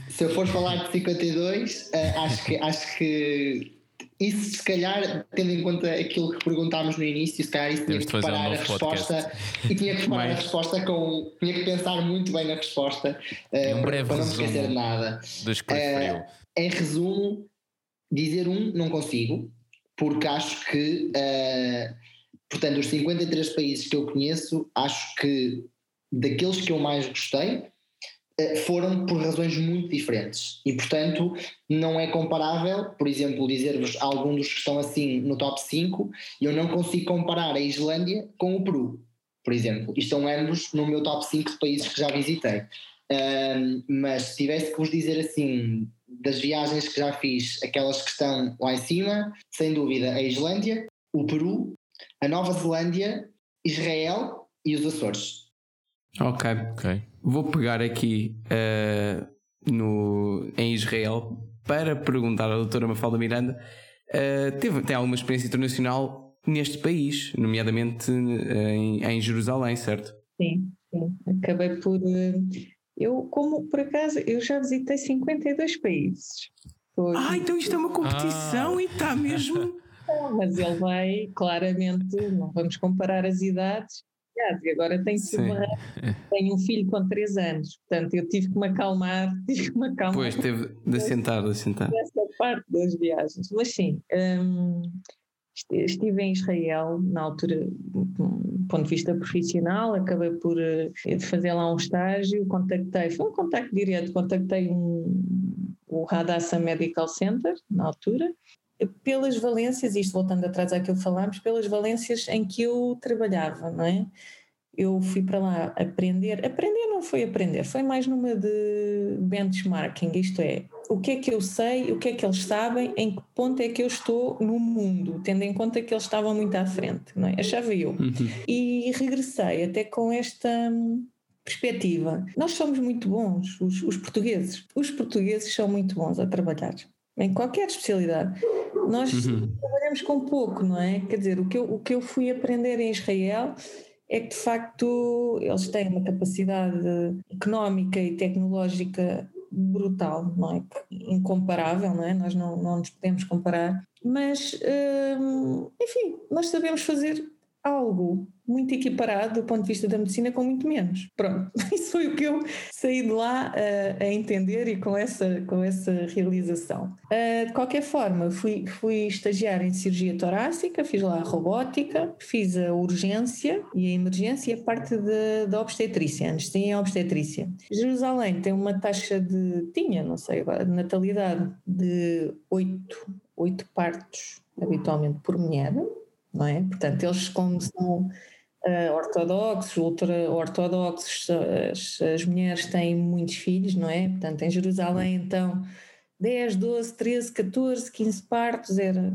se eu for falar de 52, uh, eh, acho que, acho que isso, se calhar, tendo em conta aquilo que perguntámos no início, se calhar isso tinha que preparar um a resposta e tinha que preparar Mas... a resposta com. tinha que pensar muito bem na resposta uh, um para, para, não esquecer nada. Uh, em resumo, dizer um não consigo, porque acho que, uh, portanto, os 53 países que eu conheço, acho que daqueles que eu mais gostei, foram por razões muito diferentes e, portanto, não é comparável, por exemplo, dizer-vos algum dos que estão assim no top 5, eu não consigo comparar a Islândia com o Peru, por exemplo. E estão ambos no meu top 5 de países que já visitei. Um, mas se tivesse que vos dizer assim, das viagens que já fiz, aquelas que estão lá em cima, sem dúvida a Islândia, o Peru, a Nova Zelândia, Israel e os Açores. Ok. Ok. Vou pegar aqui uh, no, em Israel para perguntar à doutora Mafalda Miranda. Uh, teve, tem alguma experiência internacional neste país, nomeadamente uh, em, em, Jerusalém, certo? Sim, sim. Acabei por. Eu, como por acaso, eu já visitei 52 países. Ah, então isto é uma competição ah. e está mesmo. mas ele vai claramente, não vamos comparar as idades, e agora tenho, uma, tenho um filho com 3 anos, portanto eu tive que me acalmar, tive que me acalmar. Pois, teve de assentar, de assentar. Essa parte das viagens. Mas sim, hum, estive em Israel na altura, do ponto de vista profissional, acabei por uh, fazer lá um estágio, contactei, foi um contacto direto, contactei um, o Hadassah Medical Center, na altura, pelas valências, isto voltando atrás àquilo que falámos, pelas valências em que eu trabalhava, não é? Eu fui para lá aprender, aprender não foi aprender, foi mais numa de benchmarking, isto é, o que é que eu sei, o que é que eles sabem, em que ponto é que eu estou no mundo, tendo em conta que eles estavam muito à frente, não é? Achava eu. Uhum. E regressei até com esta hum, perspectiva. Nós somos muito bons, os, os portugueses. Os portugueses são muito bons a trabalhar em qualquer especialidade. Nós uhum. trabalhamos com pouco, não é? Quer dizer, o que, eu, o que eu fui aprender em Israel é que de facto eles têm uma capacidade económica e tecnológica brutal, não é? Incomparável, não é? Nós não, não nos podemos comparar, mas hum, enfim, nós sabemos fazer algo muito equiparado do ponto de vista da medicina com muito menos. Pronto, isso foi o que eu saí de lá uh, a entender e com essa, com essa realização. Uh, de qualquer forma, fui, fui estagiar em cirurgia torácica, fiz lá a robótica, fiz a urgência e a emergência e a parte da obstetrícia, antes tinha obstetrícia. Jerusalém tem uma taxa de, tinha, não sei agora, de natalidade de 8, 8 partos habitualmente por mulher, não é? Portanto, eles como são uh, ortodoxos, ultra-ortodoxos, as, as, mulheres têm muitos filhos, não é? Portanto, em Jerusalém, então, 10, 12, 13, 14, 15 partos era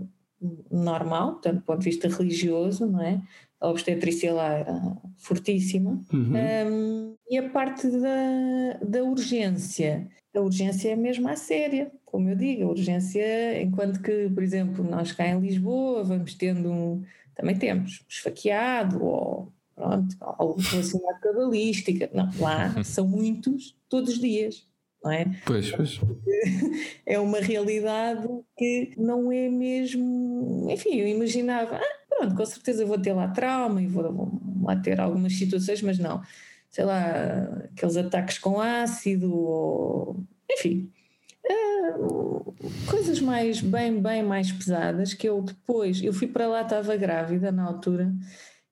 normal, portanto, do ponto de vista religioso, não é? A obstetrícia lá era fortíssima. Uhum. Um, e a parte da, da urgência, a urgência é mesmo à séria, como eu digo, a urgência, enquanto que, por exemplo, nós cá em Lisboa vamos tendo um, também temos esfaqueado ou pronto, algo relacionado com a balística. Não, lá são muitos todos os dias. Não é? Pois, pois. É uma realidade que não é mesmo. Enfim, eu imaginava, ah, pronto, com certeza vou ter lá trauma e vou, vou lá ter algumas situações, mas não. Sei lá, aqueles ataques com ácido, ou, enfim, coisas mais, bem, bem mais pesadas que eu depois, eu fui para lá, estava grávida na altura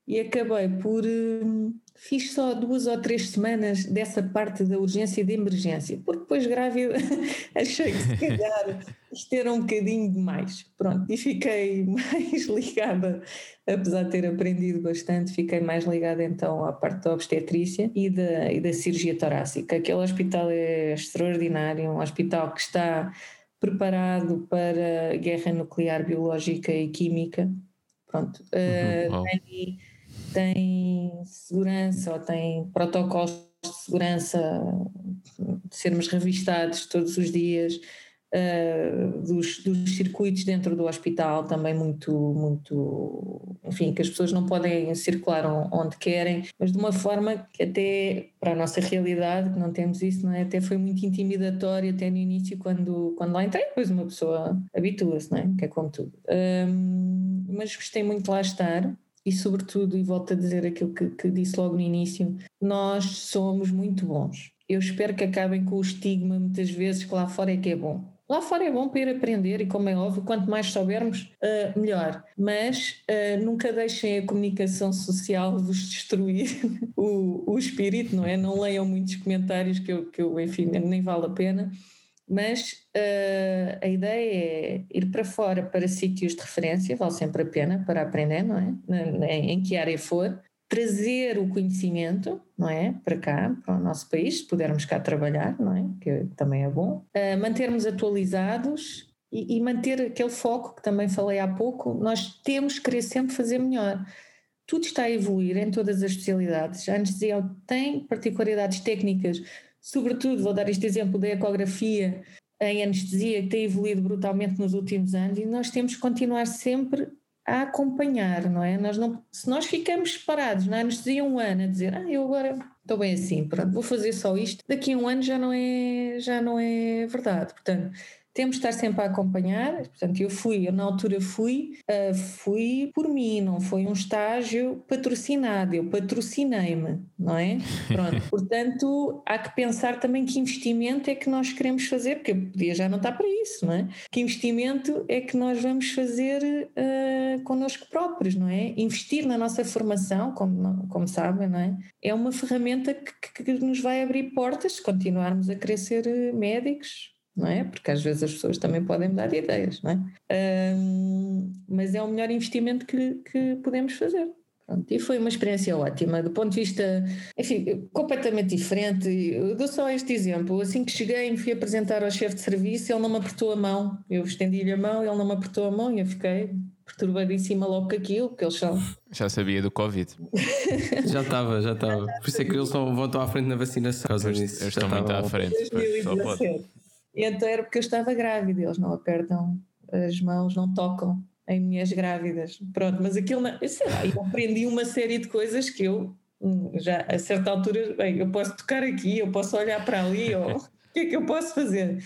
e acabei por. Hum, fiz só duas ou três semanas dessa parte da urgência e de emergência, porque depois grávida achei que se calhar isto era um bocadinho demais. Pronto, e fiquei mais ligada, apesar de ter aprendido bastante, fiquei mais ligada então à parte da obstetrícia e da, e da cirurgia torácica. Aquele hospital é extraordinário, um hospital que está preparado para guerra nuclear, biológica e química. Pronto, uhum, uh, tem, segurança ou tem protocolos de segurança de sermos revistados todos os dias uh, dos, dos, circuitos dentro do hospital também muito, muito, enfim, que as pessoas não podem circular onde querem, mas de uma forma que até para a nossa realidade, que não temos isso, não é? até foi muito intimidatório até no início quando, quando lá entrei, depois uma pessoa habitua-se, não é? que é como tudo. Um, mas gostei muito de lá estar, e sobretudo, e volto a dizer aquilo que, que, disse logo no início, nós somos muito bons. Eu espero que acabem com o estigma muitas vezes que lá fora é que é bom. Lá fora é bom para ir aprender e, como é óbvio, quanto mais soubermos, uh, melhor. Mas uh, nunca deixem a comunicação social vos destruir o, o espírito, não é? Não leiam muitos comentários que eu, que eu enfim, nem vale a pena. Mas uh, a ideia é ir para fora, para sítios de referência, vale sempre a pena para aprender, não é? Em que área for trazer o conhecimento, não é, para cá, para o nosso país, se pudermos cá trabalhar, não é, que também é bom, uh, mantermos atualizados e, e, manter aquele foco que também falei há pouco, nós temos que querer sempre fazer melhor. Tudo está a evoluir em todas as especialidades. A anestesia tem particularidades técnicas, sobretudo, vou dar este exemplo da ecografia em anestesia, que tem evoluído brutalmente nos últimos anos, e nós temos que continuar sempre a acompanhar, não é? Nós não, se nós ficamos parados na anestesia um ano a dizer, ah, eu agora estou bem assim, pronto, vou fazer só isto, daqui a um ano já não é, já não é verdade. Portanto, temos de estar sempre a acompanhar. Portanto, eu fui, eu na altura fui, uh, fui por mim, não foi um estágio patrocinado, eu patrocinei-me, não é? Pronto, portanto, há que pensar também que investimento é que nós queremos fazer, porque podia já não estar para isso, não é? Que investimento é que nós vamos fazer uh, connosco próprios, não é? Investir na nossa formação, como, como sabem, não é? É uma ferramenta que, que nos vai abrir portas se continuarmos a eh, médicos não é? Porque às vezes as pessoas também podem mudar de ideias, não é? Um, mas é o melhor investimento que, que podemos fazer. Pronto, e foi uma experiência ótima, do ponto de vista, enfim, completamente diferente. Eu dou só este exemplo. Assim que cheguei, me fui apresentar ao chefe de serviço, ele não me apertou a mão. Eu estendi-lhe a mão, ele não me apertou a mão e eu fiquei perturbadíssima logo com aquilo, porque eles são. Já sabia do Covid. já estava, já estava. Por isso é que eles estão, vão estar à frente na vacinação. Eles, estão muito à frente. 2017. E então era porque eu estava grávida, eles não apertam as mãos, não tocam em mulheres grávidas. Pronto, mas aquilo, eu sei lá, eu aprendi uma série de coisas que eu hum, já a certa altura, bem, eu posso tocar aqui, eu posso olhar para ali, ou o que é que eu posso fazer?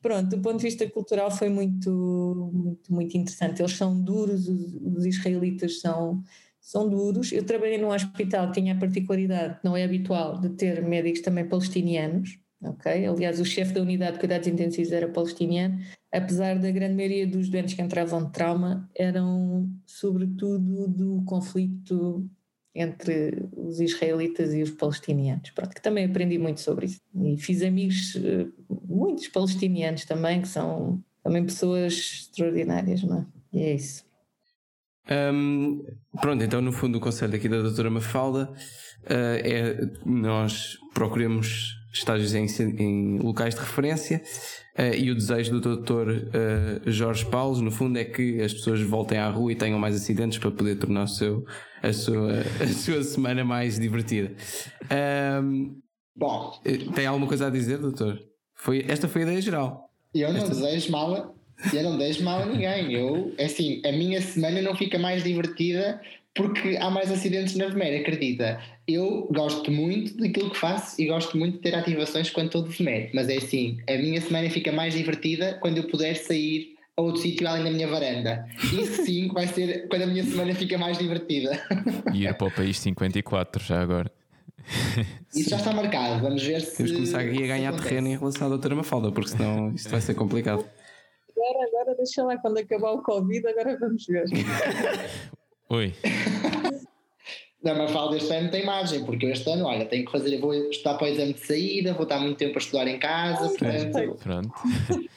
Pronto, do ponto de vista cultural foi muito, muito, muito interessante. Eles são duros, os, os israelitas são, são duros. Eu trabalhei num hospital que tinha a particularidade, não é habitual, de ter médicos também palestinianos ok? Aliás, o chefe da unidade de cuidados intensivos era palestiniano, apesar da grande maioria dos doentes que entravam de trauma eram sobretudo do conflito entre os israelitas e os palestinianos. Pronto, que também aprendi muito sobre isso. E fiz amigos, eh, muitos palestinianos também, que são também pessoas extraordinárias, não é? E é isso. Um, pronto, então no fundo o conselho aqui da doutora Mafalda uh, é nós procuremos estágios em, em locais de referência uh, e o desejo do Dr. Uh, Jorge Paulo, no fundo, é que as pessoas voltem à rua e tenham mais acidentes para poder tornar o seu, a, sua, a sua semana mais divertida. Um, Bom, eh, tem alguma coisa a dizer, doutor? Foi, esta foi a ideia geral. Eu não esta... desejo mal, eu não desejo mal a ninguém. Eu, é assim, a minha semana não fica mais divertida porque há mais acidentes na VMER, acredita. Eu gosto muito daquilo que faço e gosto muito de ter ativações quando estou de VMER, mas é assim, a minha semana fica mais divertida quando eu puder sair a outro sítio além da minha varanda. Isso sim vai ser quando a minha semana fica mais divertida. E ir para o país 54 já agora. Isso já está marcado, vamos ver se. Temos que começar aqui a ganhar terreno em relação à doutora Mafalda, porque senão isto vai ser complicado. Agora, agora deixa lá quando acabar o Covid, agora vamos ver. Oi. Não, mas falo deste ano tem margem, porque este ano, olha, tenho que fazer, vou estudar para o exame de saída, vou estar muito tempo a estudar em casa, portanto... Pronto.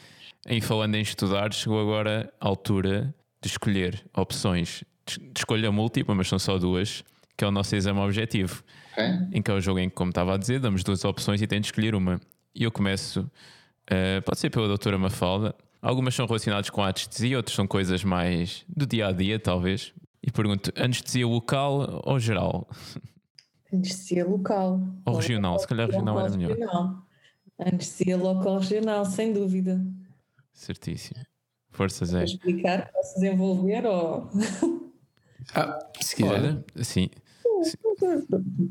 em falando em estudar, chegou agora a altura de escolher opções de escolha múltipla, mas são só duas, que é o nosso exame objetivo. Okay. Em que é o jogo em que, como estava a dizer, damos duas opções e tem de escolher uma. E eu começo, uh, pode ser pela doutora Mafalda. Algumas são relacionadas com a anestesia, outras são coisas mais do dia a dia, talvez. E pergunto: anestesia local ou geral? Anestesia local. Ou regional, se calhar regional era melhor. Regional. Anestesia local regional, sem dúvida. Certíssimo. Forças é. explicar, posso desenvolver ou. Ah, se quiser. sim.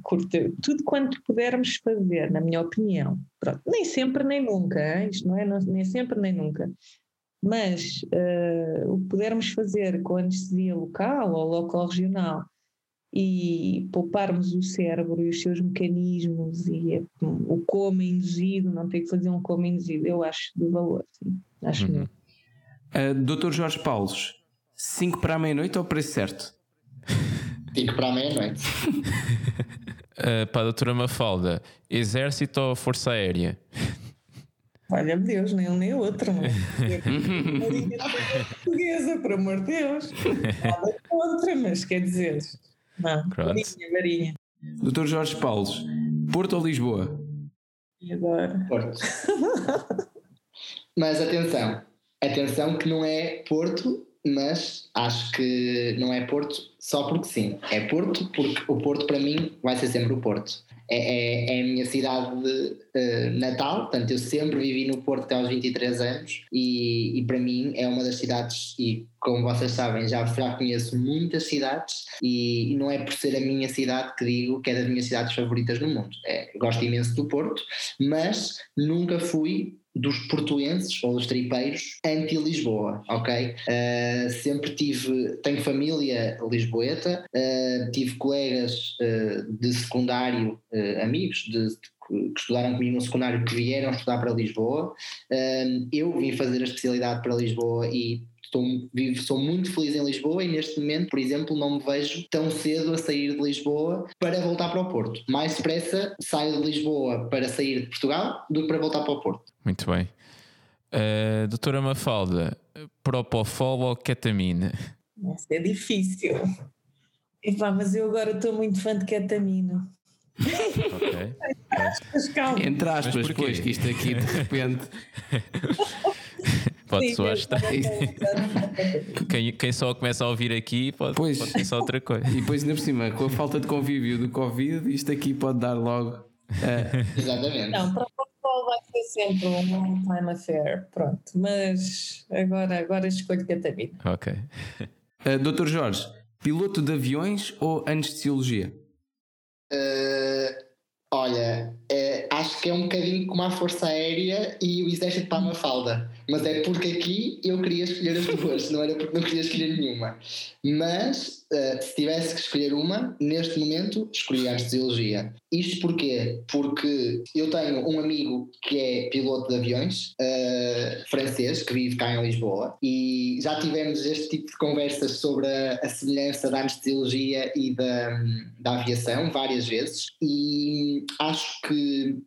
Curto, tudo quanto pudermos fazer, na minha opinião. Pronto. Nem sempre, nem nunca. Isto não é nem sempre, nem nunca. Mas uh, o que pudermos fazer com anestesia local ou local regional e pouparmos o cérebro e os seus mecanismos e o coma induzido, não ter que fazer um coma induzido, eu acho de valor, sim. Acho uhum. mesmo. Uh, Doutor Jorge Paulos, 5 para a meia-noite ou preço certo? 5 para a meia-noite. uh, para a doutora Mafalda, exército ou força aérea? Olha-me Deus, nem um nem o outro. Marinha portuguesa, por amor de Deus. Nada contra, mas quer dizer. Não, Pronto. Marinha, Marinha. Doutor Jorge Paulos, Porto ou Lisboa? E agora? Porto. mas atenção, atenção que não é Porto, mas acho que não é Porto só porque sim. É Porto porque o Porto para mim vai ser sempre o Porto é, é, é, a minha cidade de, uh, natal, portanto eu sempre vivi no Porto até aos 23 anos e, e, para mim é uma das cidades, e como vocês sabem, já, já conheço muitas cidades e, e, não é por ser a minha cidade que digo que é das minhas cidades favoritas no mundo. É, gosto imenso do Porto, mas nunca fui dos portuenses ou dos tripeiros anti-Lisboa, ok? Uh, sempre tive, tenho família lisboeta, uh, tive colegas uh, de secundário, amigos de, de, que estudaram comigo no secundário que vieram estudar para Lisboa. eu vim fazer a especialidade para Lisboa e Estou, vivo, sou muito feliz em Lisboa e neste momento, por exemplo, não me vejo tão cedo a sair de Lisboa para voltar para o Porto. Mais depressa saio de Lisboa para sair de Portugal do que para voltar para o Porto. Muito bem. Uh, doutora Mafalda, propofol ou ketamina? Isso é difícil. Epá, mas eu agora estou muito fã de ketamina. ok. Entre aspas, depois que isto aqui de repente. Pode soar estranho. quem, quem só começa a ouvir aqui pode, pois, pode pensar outra coisa. E depois, ainda por cima, com a falta de convívio do Covid, isto aqui pode dar logo. Uh... Exatamente. Não, para o vai ser sempre um long time affair. Pronto, mas agora, agora escolho Catarina. Ok. Uh, Doutor Jorge, piloto de aviões ou anestesiologia? Uh, olha, é, acho que é um bocadinho como a Força Aérea e o Exército para a Mafalda mas é porque aqui eu queria escolher as duas, não era porque não queria escolher nenhuma. Mas uh, se tivesse que escolher uma, neste momento escolhi a anestesiologia. Isto porquê? Porque eu tenho um amigo que é piloto de aviões, uh, francês, que vive cá em Lisboa, e já tivemos este tipo de conversas sobre a, a semelhança da anestesiologia e da, da aviação várias vezes, e acho que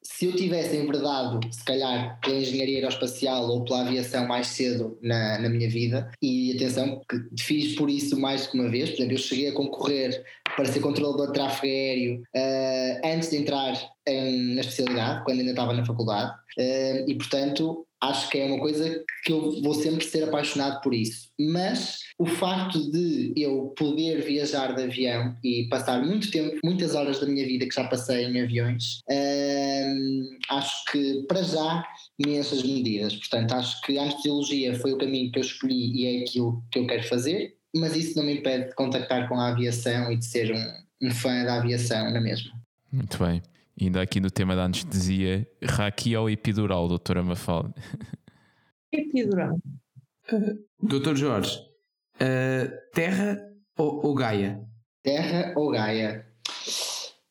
se eu tivesse enverdado, se calhar, pela engenharia aeroespacial ou pela aviação mais cedo na, na minha vida, e atenção, que fiz por isso mais que uma vez, por exemplo, eu cheguei a concorrer para ser controlador de tráfego aéreo uh, antes de entrar em, na especialidade, quando ainda estava na faculdade, uh, e portanto acho que é uma coisa que eu vou sempre ser apaixonado por isso. Mas o facto de eu poder viajar de avião e passar muito tempo, muitas horas da minha vida que já passei em aviões, uh, acho que para já me medidas. Portanto, acho que a anestesiologia foi o caminho que eu escolhi e é aquilo que eu quero fazer mas isso não me impede de contactar com a aviação e de ser um, um fã da aviação na mesma. Muito bem. Ainda aqui no tema da anestesia, raqui ou epidural, doutora Mafalda? Epidural. Doutor Jorge, uh, terra ou, ou, Gaia? Terra ou Gaia?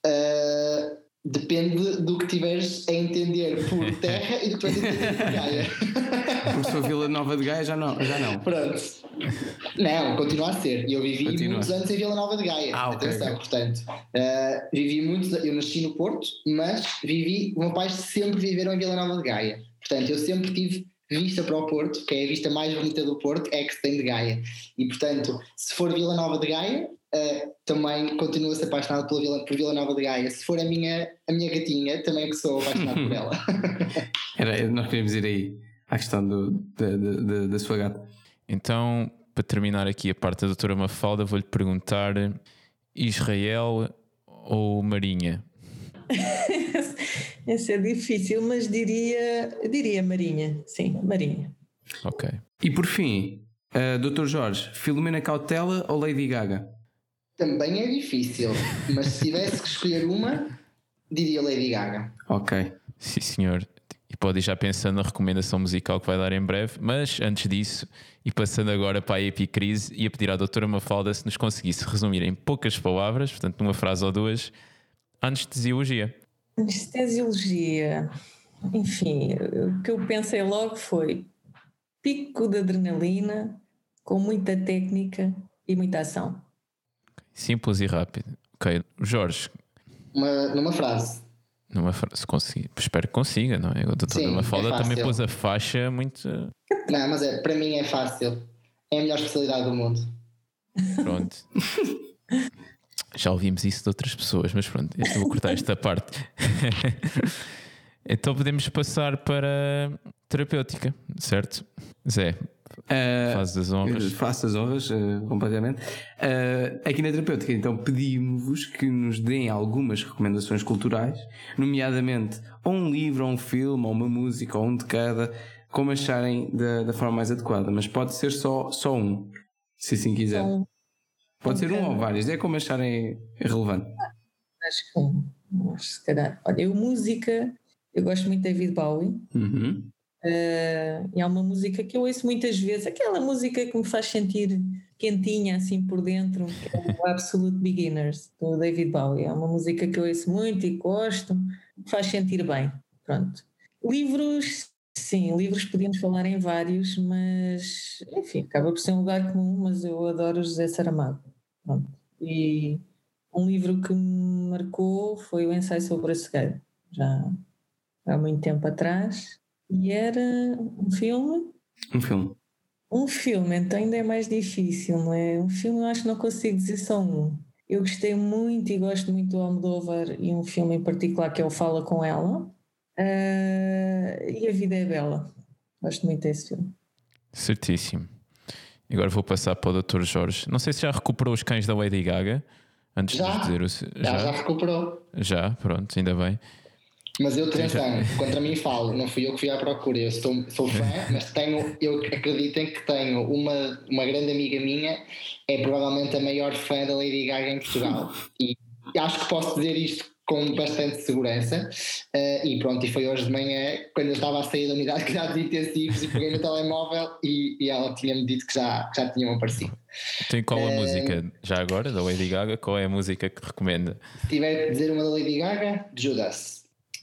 Uh, Depende do que tiveres a entender por terra e do que entender por Gaia. Por sua Vila Nova de Gaia já não. Já não. Pronto. Não, continua a ser. Eu vivi continua. muitos anos em Vila Nova de Gaia. Ah, Atenção, okay. portanto. Uh, vivi muitos. Eu nasci no Porto, mas vivi. O meu pai sempre viveram em Vila Nova de Gaia. Portanto, eu sempre tive vista para o Porto, que é a vista mais bonita do Porto, é que se tem de Gaia. E portanto, se for Vila Nova de Gaia, uh, também continuo a ser apaixonado pela Vila, por Vila Nova de Gaia. Se for a minha, a minha gatinha, também que sou apaixonado por ela. Era, nós queríamos ir aí à questão do, da, da, da sua gata. Então, para terminar aqui a parte da doutora Mafalda, vou-lhe perguntar Israel ou Marinha? Essa é difícil, mas diria, diria Marinha. Sim, Marinha. Ok. E por fim, uh, Dr. Jorge, Filomena Cautela ou Lady Gaga? Também é difícil, mas se tivesse que escolher uma, diria Lady Gaga. Ok. Sim, senhor. E pode ir já pensando na recomendação musical que vai dar em breve, mas antes disso, e passando agora para a epicrise, ia pedir à doutora Mafalda se nos conseguisse resumir em poucas palavras, portanto numa frase ou duas, a anestesiologia. Anestesiologia. Enfim, o que eu pensei logo foi pico de adrenalina, com muita técnica e muita ação. Simples e rápido. Ok, Jorge. Uma, numa frase. Numa frase, conseguir. Espero que consiga, não é? O doutor Sim, Mafalda é também pôs a faixa muito. Não, mas é, para mim é fácil. É a melhor especialidade do mundo. Pronto. Já ouvimos isso de outras pessoas, mas pronto, eu vou cortar esta parte. então podemos passar para terapêutica, certo? Zé, Uh, faz as honras. Faço as honras, uh, completamente. Uh, aqui na terapêutica, então, pedimos-vos que nos deem algumas recomendações culturais, nomeadamente ou um livro, ou um filme, ou uma música, ou um de cada, como acharem da, da forma mais adequada. Mas pode ser só, só um, se assim quiser. Um. Pode ser um ou vários, é como acharem relevante. Acho que um. se calhar. Olha, eu música, eu gosto muito de David Bowie. Uhum. Uh, e há uma música que eu ouço muitas vezes, aquela música que me faz sentir quentinha assim por dentro, que é o Absolute Beginners, do David Bowie. É uma música que eu ouço muito e gosto, me faz sentir bem. Pronto. Livros, sim, livros podíamos falar em vários, mas enfim, acaba por ser um lugar comum, mas eu adoro José Saramago. Pronto. E um livro que me marcou foi o Ensaio sobre a Cegueira, já há muito tempo atrás, e era um filme. Um filme. Um filme, então ainda é mais difícil, não é? Um filme eu acho que não consigo dizer só um. Eu gostei muito e gosto muito do Almodóvar e um filme em particular que é o Fala Com Ela uh, e A Vida é Bela. Gosto muito desse filme. Certíssimo. Agora vou passar para o Dr. Jorge. Não sei se já recuperou os cães da Lady Gaga. Antes já, de dizer o. Já, já recuperou. Já, pronto, ainda bem. Mas eu, atenção, contra mim falo, não fui eu que fui à procura, eu estou, sou fã, mas tenho, eu acredito que tenho uma, uma grande amiga minha, é provavelmente a maior fã da Lady Gaga em Portugal. E acho que posso dizer isto com bastante segurança. Uh, e pronto, e foi hoje de manhã, quando eu estava a sair da unidade de cuidados intensivos, e peguei no telemóvel e, e ela tinha-me dito que já, que já tinham aparecido. Tem qual a uh, música, já agora, da Lady Gaga? Qual é a música que recomenda? Se tiver que dizer uma da Lady Gaga, Judas.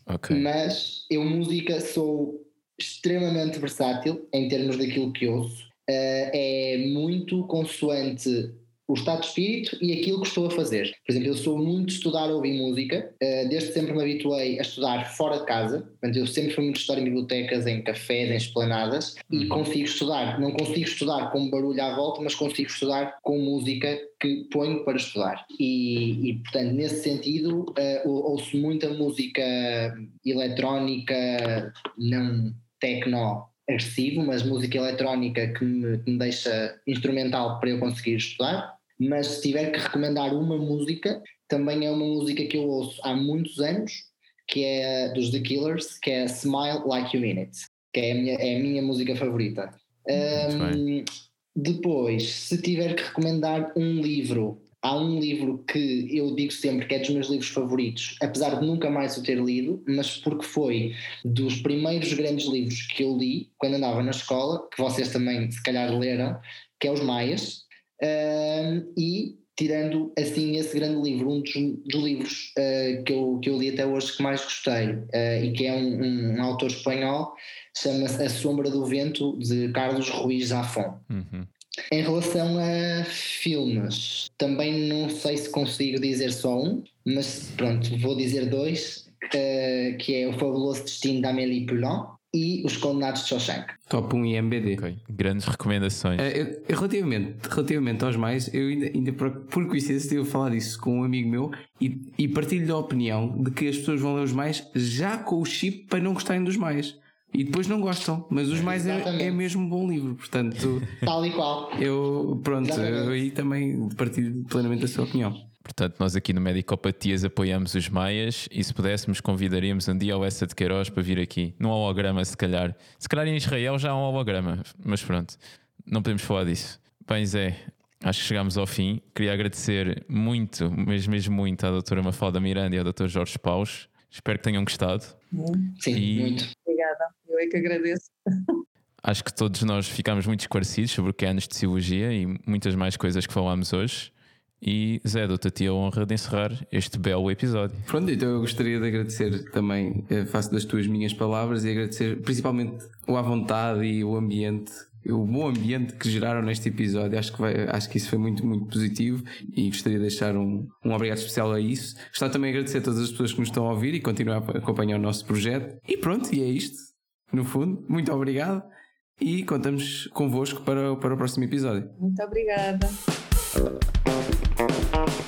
Okay. Mas eu, música, sou extremamente versátil em termos daquilo que ouço. Uh, é muito consoante o estado de espírito e aquilo que estou a fazer. Por exemplo, eu sou muito de estudar ouvir música, uh, desde sempre me habituei a estudar fora de casa, portanto, eu sempre fui muito estudar em bibliotecas, em cafés, em esplanadas, e uhum. consigo estudar. Não consigo estudar com barulho à volta, mas consigo estudar com música que ponho para estudar. E, e portanto, nesse sentido, uh, ouço muita música eletrónica, não tecno agressivo, mas música eletrónica que me, que me deixa instrumental para eu conseguir estudar mas se tiver que recomendar uma música, também é uma música que eu ouço há muitos anos, que é dos The Killers, que é Smile Like You Mean It, que é a minha, é a minha música favorita. Um, depois, se tiver que recomendar um livro, há um livro que eu digo sempre que é dos meus livros favoritos, apesar de nunca mais o ter lido, mas porque foi dos primeiros grandes livros que eu li quando andava na escola, que vocês também se calhar leram, que é Os Maias, Uh, e tirando assim esse grande livro, um dos, dos livros uh, que, eu, que eu li até hoje que mais gostei, uh, e que é um, um, um autor espanhol, chama-se A Sombra do Vento, de Carlos Ruiz Zafón. Uhum. Em relação a filmes, também não sei se consigo dizer só um, mas pronto, vou dizer dois, uh, que é O Fabuloso Destino da Amélie Poulain e Os Condenados de Shawshank. Top 1 e MBD. Okay. Grandes recomendações. Uh, relativamente, relativamente aos mais, eu ainda, ainda por, por coincidência estive a falar disso com um amigo meu e, e partilho da opinião de que as pessoas vão ler os mais já com o chip para não gostarem dos mais. E depois não gostam, mas os mais é, é, mesmo um bom livro, portanto. Tal e qual. Eu, pronto, eu aí também partilho plenamente a sua opinião. Portanto, nós aqui no Medicopatias apoiamos os Maias e se pudéssemos convidaríamos um dia o Essa de Queiroz para vir aqui. Num holograma, se calhar. Se calhar em Israel já há um holograma, mas pronto, não podemos falar disso. Bem, Zé, acho que chegámos ao fim. Queria agradecer muito, mesmo, mesmo muito, à doutora Mafalda Miranda e ao doutor Jorge Paus. Espero que tenham gostado. Sim, e... muito. Obrigada, eu é que agradeço. Acho que todos nós ficámos muito esclarecidos sobre o que é anestesiologia e muitas mais coisas que falámos hoje. E Zé, dou-te a ti a honra de encerrar este belo episódio. Pronto, então eu gostaria de agradecer também, eh, faço das tuas minhas palavras e agradecer principalmente o à vontade e o ambiente, o bom ambiente que geraram neste episódio. Acho que, vai, acho que isso foi muito, muito positivo e gostaria de deixar um, um obrigado especial a isso. Gostava também de agradecer a todas as pessoas que nos estão a ouvir e continuar a acompanhar o nosso projeto. E pronto, e é isto, no fundo. Muito obrigado e contamos convosco para, para o próximo episódio. Muito obrigada. Thank you.